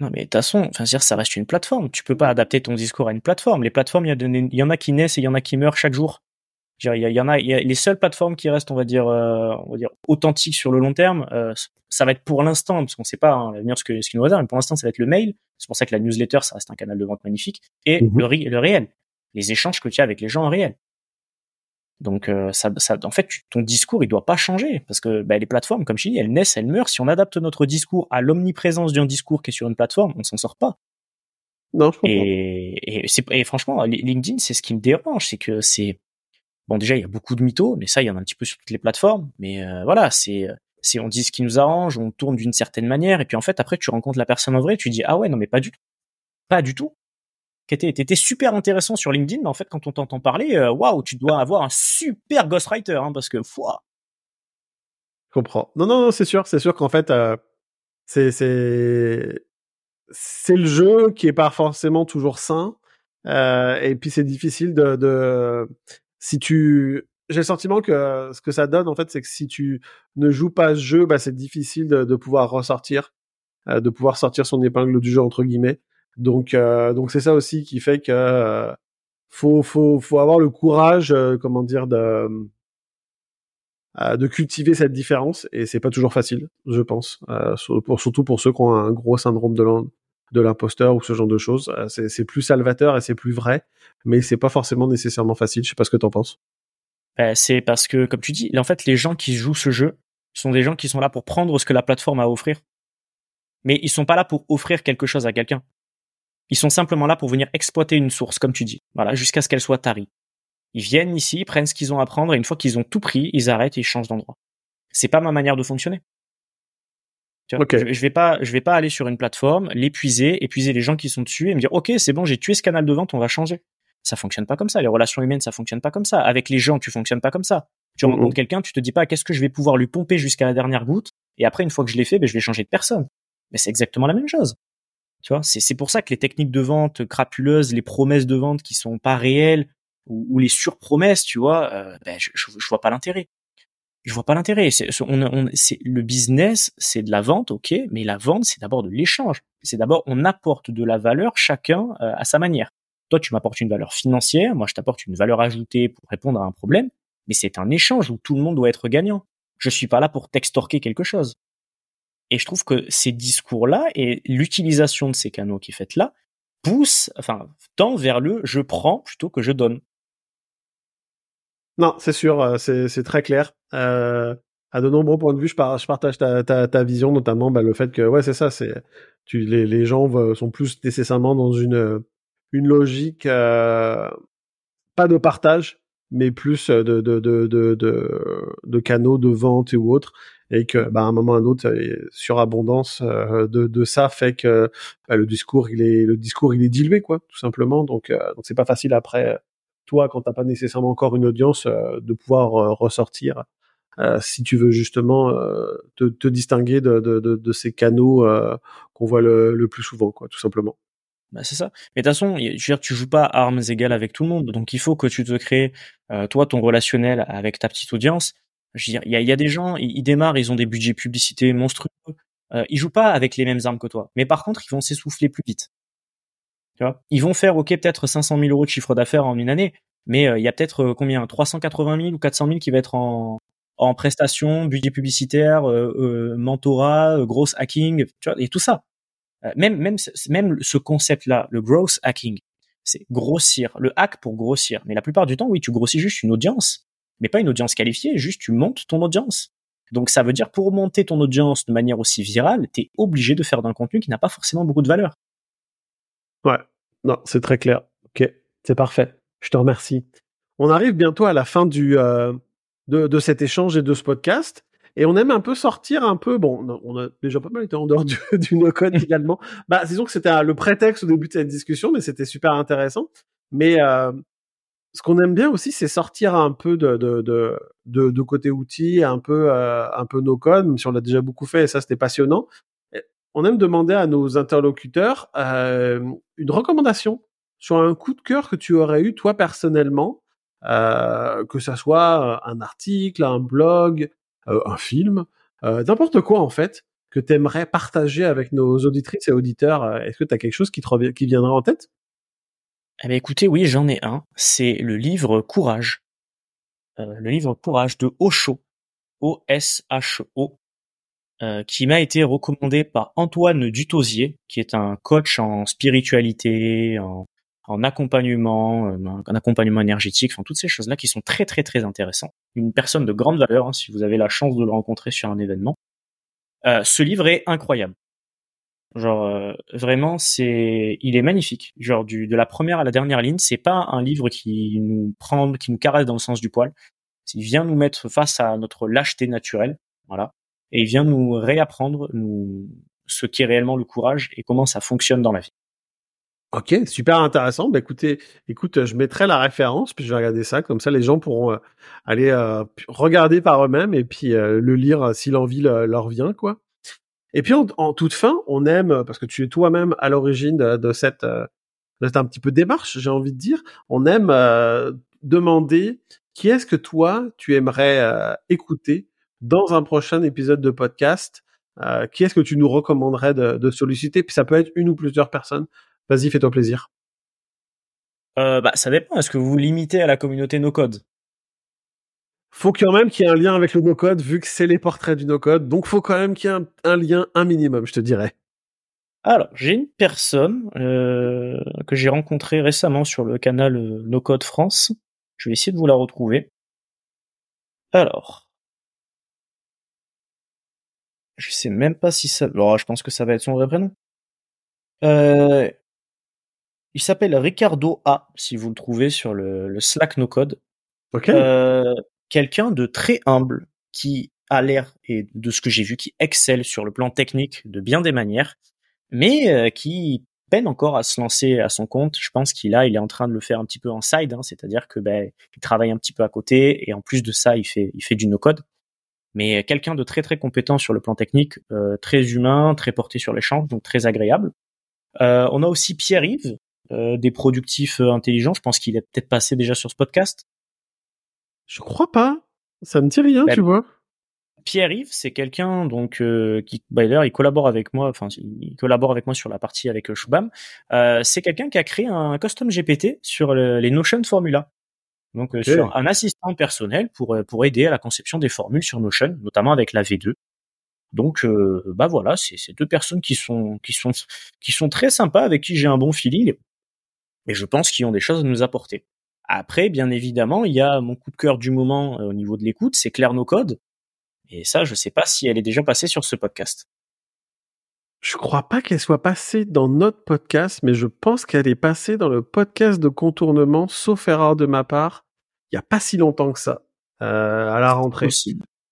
Non, mais de toute façon, enfin, dire, ça reste une plateforme. Tu peux pas adapter ton discours à une plateforme. Les plateformes, il y, y en a qui naissent et il y en a qui meurent chaque jour. Il y, en a, y a les seules plateformes qui restent, on va dire, euh, on va dire authentiques sur le long terme. euh, ça va être pour l'instant, parce qu'on sait pas hein, l'avenir ce que ce qui nous réserve. Mais pour l'instant, ça va être le mail. C'est pour ça que la newsletter, ça reste un canal de vente magnifique et Mhm. le, le réel, les échanges que tu as avec les gens en réel. Donc, euh, ça, ça, en fait, tu- ton discours, il doit pas changer parce que bah, les plateformes, comme je dis, elles naissent, elles meurent. Si on adapte notre discours à l'omniprésence d'un discours qui est sur une plateforme, on s'en sort pas. Non, je. Et, et, franchement, Li- LinkedIn, c'est ce qui me dérange, c'est que c'est bon déjà il y a beaucoup de mythos, mais ça il y en a un petit peu sur toutes les plateformes. Mais euh, voilà, c'est c'est on dit ce qui nous arrange, on tourne d'une certaine manière, et puis en fait après tu rencontres la personne en vrai, tu dis ah ouais non mais pas du tout, pas du tout. T'étais super intéressant sur LinkedIn, mais en fait, quand on t'entend parler, euh, waouh, tu dois avoir un super ghostwriter, hein, parce que, foi. Je comprends. Non, non, non, c'est sûr, c'est sûr qu'en fait, euh, c'est, c'est, c'est le jeu qui est pas forcément toujours sain. Euh, et puis c'est difficile de, de, si tu, j'ai le sentiment que ce que ça donne en fait, c'est que si tu ne joues pas ce jeu, bah c'est difficile de, de pouvoir ressortir, euh, de pouvoir sortir son épingle du jeu entre guillemets. Donc, euh, donc c'est ça aussi qui fait que euh, faut, faut, faut avoir le courage, euh, comment dire, de, de cultiver cette différence. Et c'est pas toujours facile, je pense, surtout pour ceux qui ont un gros syndrome de l'imposteur ou ce genre de choses. c'est plus salvateur et c'est plus vrai, mais c'est pas forcément nécessairement facile. Je sais pas ce que t'en penses. c'est parce que, comme tu dis, en fait, les gens qui jouent ce jeu sont des gens qui sont là pour prendre ce que la plateforme a à offrir. Mais ils sont pas là pour offrir quelque chose à quelqu'un. Ils sont simplement là pour venir exploiter une source, comme tu dis. Voilà, jusqu'à ce qu'elle soit tarie. Ils viennent ici, prennent ce qu'ils ont à prendre, et une fois qu'ils ont tout pris, ils arrêtent et ils changent d'endroit. C'est pas ma manière de fonctionner. Tu vois, je, vais pas, je vais pas aller sur une plateforme, l'épuiser, épuiser les gens qui sont dessus et me dire, OK, c'est bon, j'ai tué ce canal de vente, on va changer. Ça fonctionne pas comme ça. Les relations humaines, ça fonctionne pas comme ça. Avec les gens, tu fonctionnes pas comme ça. Tu rencontres quelqu'un, tu te dis pas, qu'est-ce que je vais pouvoir lui pomper jusqu'à la dernière goutte? Et après, une fois que je l'ai fait, ben, je vais changer de personne. Mais c'est exactement la même chose. Tu vois, c'est pour ça que les techniques de vente crapuleuses, les promesses de vente qui sont pas réelles ou, les surpromesses, tu vois, euh, ben je, je, vois pas l'intérêt. Je vois pas l'intérêt. C'est le business, c'est de la vente, ok, mais la vente, c'est d'abord de l'échange. C'est d'abord on apporte de la valeur chacun euh, à sa manière. Toi, tu m'apportes une valeur financière, moi je t'apporte une valeur ajoutée pour répondre à un problème, mais c'est un échange où tout le monde doit être gagnant. Je suis pas là pour t'extorquer quelque chose. Et je trouve que ces discours-là et l'utilisation de ces canaux qui est faite là poussent, enfin, tend vers le je prends plutôt que je donne. Non, c'est sûr, euh, c'est très clair. Euh, à de nombreux points de vue, je, partage ta, ta, ta, vision, notamment bah, le fait que ouais, c'est ça, c'est tu les, les gens sont plus nécessairement dans une une logique euh, pas de partage, mais plus de de, de, de, de, canaux de vente ou autres et que bah, à un moment ou à un autre surabondance euh, de, de ça fait que bah, le discours il est le discours il est dilué quoi tout simplement donc euh, donc c'est pas facile après toi quand t'as pas nécessairement encore une audience euh, de pouvoir ressortir si tu veux justement te, distinguer de, ces canaux qu'on voit le, plus souvent quoi tout simplement bah c'est ça. Mais de toute façon, je veux dire, tu joues pas armes égales avec tout le monde, donc il faut que tu te crées toi ton relationnel avec ta petite audience je veux dire, il y a, y a, des gens, ils, démarrent, ils ont des budgets publicités monstrueux. Euh, ils jouent pas avec les mêmes armes que toi, mais par contre, ils vont s'essouffler plus vite. Tu vois ils vont faire, ok, peut-être 500 000 euros de chiffre d'affaires en une année, mais euh, il y a peut-être euh, combien? 380 000 ou 400 000 qui va être en, en prestations, budget publicitaire, euh, euh mentorat, gross hacking, tu vois, et tout ça. même même même ce concept-là, le gross hacking, c'est grossir, le hack pour grossir. Mais la plupart du temps, oui, tu grossis juste une audience mais pas une audience qualifiée, juste tu montes ton audience. Donc ça veut dire pour monter ton audience de manière aussi virale, tu es obligé de faire d'un contenu qui n'a pas forcément beaucoup de valeur. Ouais, non, c'est très clair. Ok, c'est parfait. Je te remercie. On arrive bientôt à la fin du euh, de, de, cet échange et de ce podcast. Et on aime un peu sortir un peu. Bon, on a déjà pas mal été en dehors du, *laughs* du no-code *laughs* également. Bah, disons que c'était le prétexte au début de cette discussion, mais c'était super intéressant. Mais euh, ce qu'on aime bien aussi, c'est sortir un peu de, de, de, de, de côté outils, un peu, euh, un peu no code, même si on l'a déjà beaucoup fait et ça c'était passionnant. On aime demander à nos interlocuteurs euh, une recommandation sur un coup de cœur que tu aurais eu toi personnellement, euh, que ça soit un article, un blog, euh, un film, euh, n'importe quoi en fait, que tu aimerais partager avec nos auditrices et auditeurs. Est-ce que tu as quelque chose qui te viendra en tête? Eh bien, écoutez, oui, j'en ai un. C'est le livre Courage. Euh, le livre Courage de Osho, O-S-H-O, euh, qui m'a été recommandé par Antoine Dutosier, qui est un coach en spiritualité, en, en accompagnement, euh, en accompagnement énergétique, enfin toutes ces choses-là qui sont très très très intéressantes. Une personne de grande valeur, hein, si vous avez la chance de le rencontrer sur un événement. Euh, ce livre est incroyable. Genre euh, vraiment, c'est, il est magnifique. Genre du de la première à la dernière ligne, c'est pas un livre qui nous prend, qui nous caresse dans le sens du poil. Il vient nous mettre face à notre lâcheté naturelle, voilà, et il vient nous réapprendre nous ce qu'est réellement le courage et comment ça fonctionne dans la vie. Ok, super intéressant. Bah écoutez, écoute, je mettrai la référence, puis je vais regarder ça, comme ça les gens pourront euh, aller euh, regarder par eux-mêmes et puis euh, le lire si l'envie leur vient, quoi. Et puis en, toute fin, on aime parce que tu es toi-même à l'origine de, cette, de cette un petit peu démarche, j'ai envie de dire, on aime demander qui est-ce que toi tu aimerais écouter dans un prochain épisode de podcast. qui est-ce que tu nous recommanderais de, de solliciter? Puis ça peut être une ou plusieurs personnes Vas-y, fais-toi plaisir. Euh, bah, ça dépend. Est-ce que vous vous limitez à la communauté no-code Faut quand même qu'il y ait un lien avec le no-code, vu que c'est les portraits du no-code. Donc, faut quand même qu'il y ait un, lien, un minimum, je te dirais. Alors, j'ai une personne euh, que j'ai rencontrée récemment sur le canal euh, No Code France. Je vais essayer de vous la retrouver. Alors, je sais même pas si ça. Alors, je pense que ça va être son vrai prénom. Euh, il s'appelle Ricardo A, si vous le trouvez sur le, le Slack No Code. Euh, quelqu'un de très humble qui a l'air, et de ce que j'ai vu, qui excelle sur le plan technique de bien des manières, mais euh, qui peine encore à se lancer à son compte. Je pense qu'il a, il est en train de le faire un petit peu en side, hein, c'est-à-dire que ben, il travaille un petit peu à côté et en plus de ça, il fait, il fait du no code. Mais quelqu'un de très très compétent sur le plan technique, euh, très humain, très porté sur l'échange, donc très agréable. Euh, on a aussi Pierre-Yves, euh, des productifs euh, intelligents. Je pense qu'il est peut-être passé déjà sur ce podcast. Je crois pas. Ça ne dit rien, ben, tu vois. Pierre-Yves, c'est quelqu'un donc euh, qui, bah, d'ailleurs, il collabore avec moi. Enfin, il collabore avec moi sur la partie avec Shubham. Euh, c'est quelqu'un qui a créé un custom GPT sur les Notion Formula. Donc sur un assistant personnel pour pour aider à la conception des formules sur Notion, notamment avec la V2. Donc bah voilà, c'est deux personnes qui sont qui sont qui sont très sympas avec qui j'ai un bon feeling et je pense qu'ils ont des choses à nous apporter. Après, bien évidemment, il y a mon coup de cœur du moment euh, au niveau de l'écoute, c'est Claire No Code. Et ça, je sais pas si elle est déjà passée sur ce podcast. Je crois pas qu'elle soit passée dans notre podcast, mais je pense qu'elle est passée dans le podcast de contournement, sauf erreur de ma part, il y a pas si longtemps que ça, euh, à la rentrée.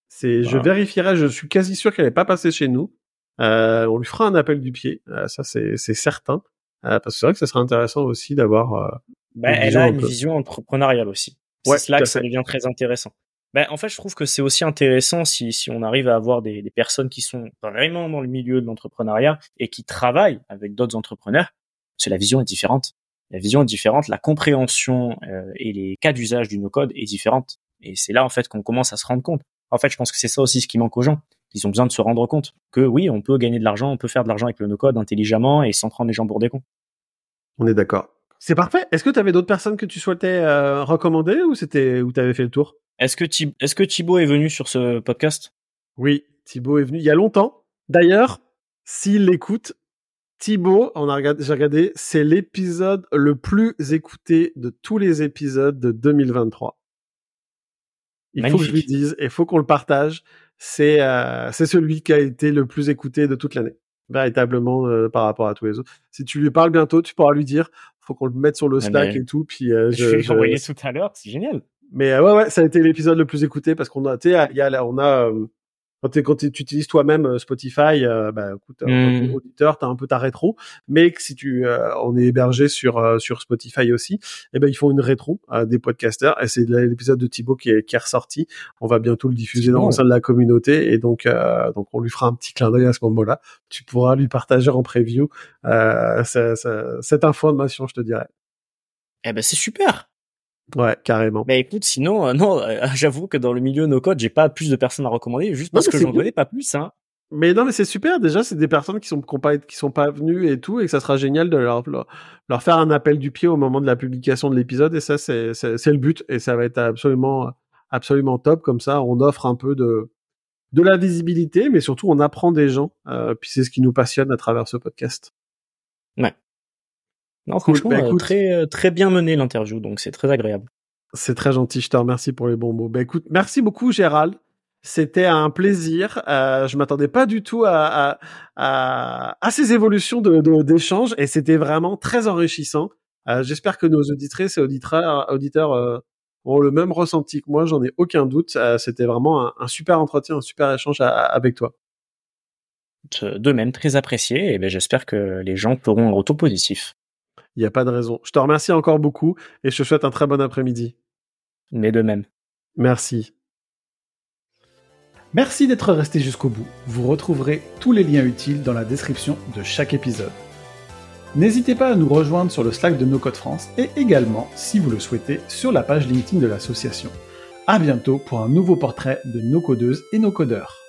C'est, je vérifierai, je suis quasi sûr qu'elle n'est pas passée chez nous. Euh, on lui fera un appel du pied, euh, ça c'est certain. Parce que c'est vrai que ce serait intéressant aussi d'avoir. Ben, elle a une vision entrepreneuriale aussi. C'est là que ça devient très intéressant. Ben, en fait, je trouve que c'est aussi intéressant si, si on arrive à avoir des, des personnes qui sont vraiment dans le milieu de l'entrepreneuriat et qui travaillent avec d'autres entrepreneurs, parce que la vision est différente. La vision est différente, la compréhension euh, et les cas d'usage du no-code est différente. Et c'est là, en fait, qu'on commence à se rendre compte. En fait, je pense que c'est ça aussi ce qui manque aux gens. Ils ont besoin de se rendre compte que oui, on peut gagner de l'argent, on peut faire de l'argent avec le no-code intelligemment et sans prendre les gens pour des cons. On est d'accord. C'est parfait. Est-ce que tu avais d'autres personnes que tu souhaitais euh, recommander ou c'était où tu avais fait le tour? Est-ce que Thibaut est venu sur ce podcast? Oui, Thibaut est venu il y a longtemps. D'ailleurs, s'il l'écoute, Thibaut, on a regardé, j'ai regardé, c'est l'épisode le plus écouté de tous les épisodes de 2023. Il faut que je lui dise, et il faut qu'on le partage. C'est euh, c'est celui qui a été le plus écouté de toute l'année véritablement euh, par rapport à tous les autres. Si tu lui parles bientôt, tu pourras lui dire, faut qu'on le mette sur le Slack et tout. Puis euh, je, je vais l'envoyer tout à l'heure, c'est génial. Mais ouais, ouais, ça a été l'épisode le plus écouté parce qu'on a, tu sais, il y a, on a quand, tu utilises toi-même euh, Spotify, euh, bah, écoute, en tant mmh. qu'auditeur, t'as un peu ta rétro. Mais si tu, euh, on est hébergé sur sur Spotify aussi, eh ben ils font une rétro des podcasters. Et c'est l'épisode de Thibaut qui est, qui est ressorti. On va bientôt le diffuser dans le sein de la communauté. Et donc donc on lui fera un petit clin d'œil à ce moment-là. Tu pourras lui partager en preview cette information, je te dirais. Eh ben c'est super. Ouais, carrément. Mais écoute, sinon, euh, non, euh, *laughs* j'avoue que dans le milieu no code, j'ai pas plus de personnes à recommander, juste parce que j'en connais pas plus, hein. Mais non, mais c'est super. Déjà, c'est des personnes qui sont qui, sont pas venues et tout, et que ça sera génial de leur, leur, faire un appel du pied au moment de la publication de l'épisode. Et ça, c'est c'est le but, et ça va être absolument absolument top. Comme ça, on offre un peu de de la visibilité, mais surtout on apprend des gens. Euh, puis c'est ce qui nous passionne à travers ce podcast. Ouais. Non, franchement, bah, euh, très euh, très bien mené l'interview, donc c'est très agréable. C'est très gentil, je te remercie pour les bons mots. Bah écoute, merci beaucoup Gérald. C'était un plaisir. Euh, je m'attendais pas du tout à, à, à, ces évolutions de d'échange et c'était vraiment très enrichissant. Euh, J'espère que nos auditrices et auditeurs, auditeurs euh, ont le même ressenti que moi. J'en ai aucun doute. c'était vraiment un, un, super entretien, un super échange avec toi. De même, très apprécié. Et ben, j'espère que les gens feront un retour positif. Il n'y a pas de raison. Je te remercie encore beaucoup et je te souhaite un très bon après-midi. Mais de même. Merci. Merci d'être resté jusqu'au bout. Vous retrouverez tous les liens utiles dans la description de chaque épisode. N'hésitez pas à nous rejoindre sur le Slack de No Code France et également, si vous le souhaitez, sur la page LinkedIn de l'association. À bientôt pour un nouveau portrait de nos codeuses et nos codeurs.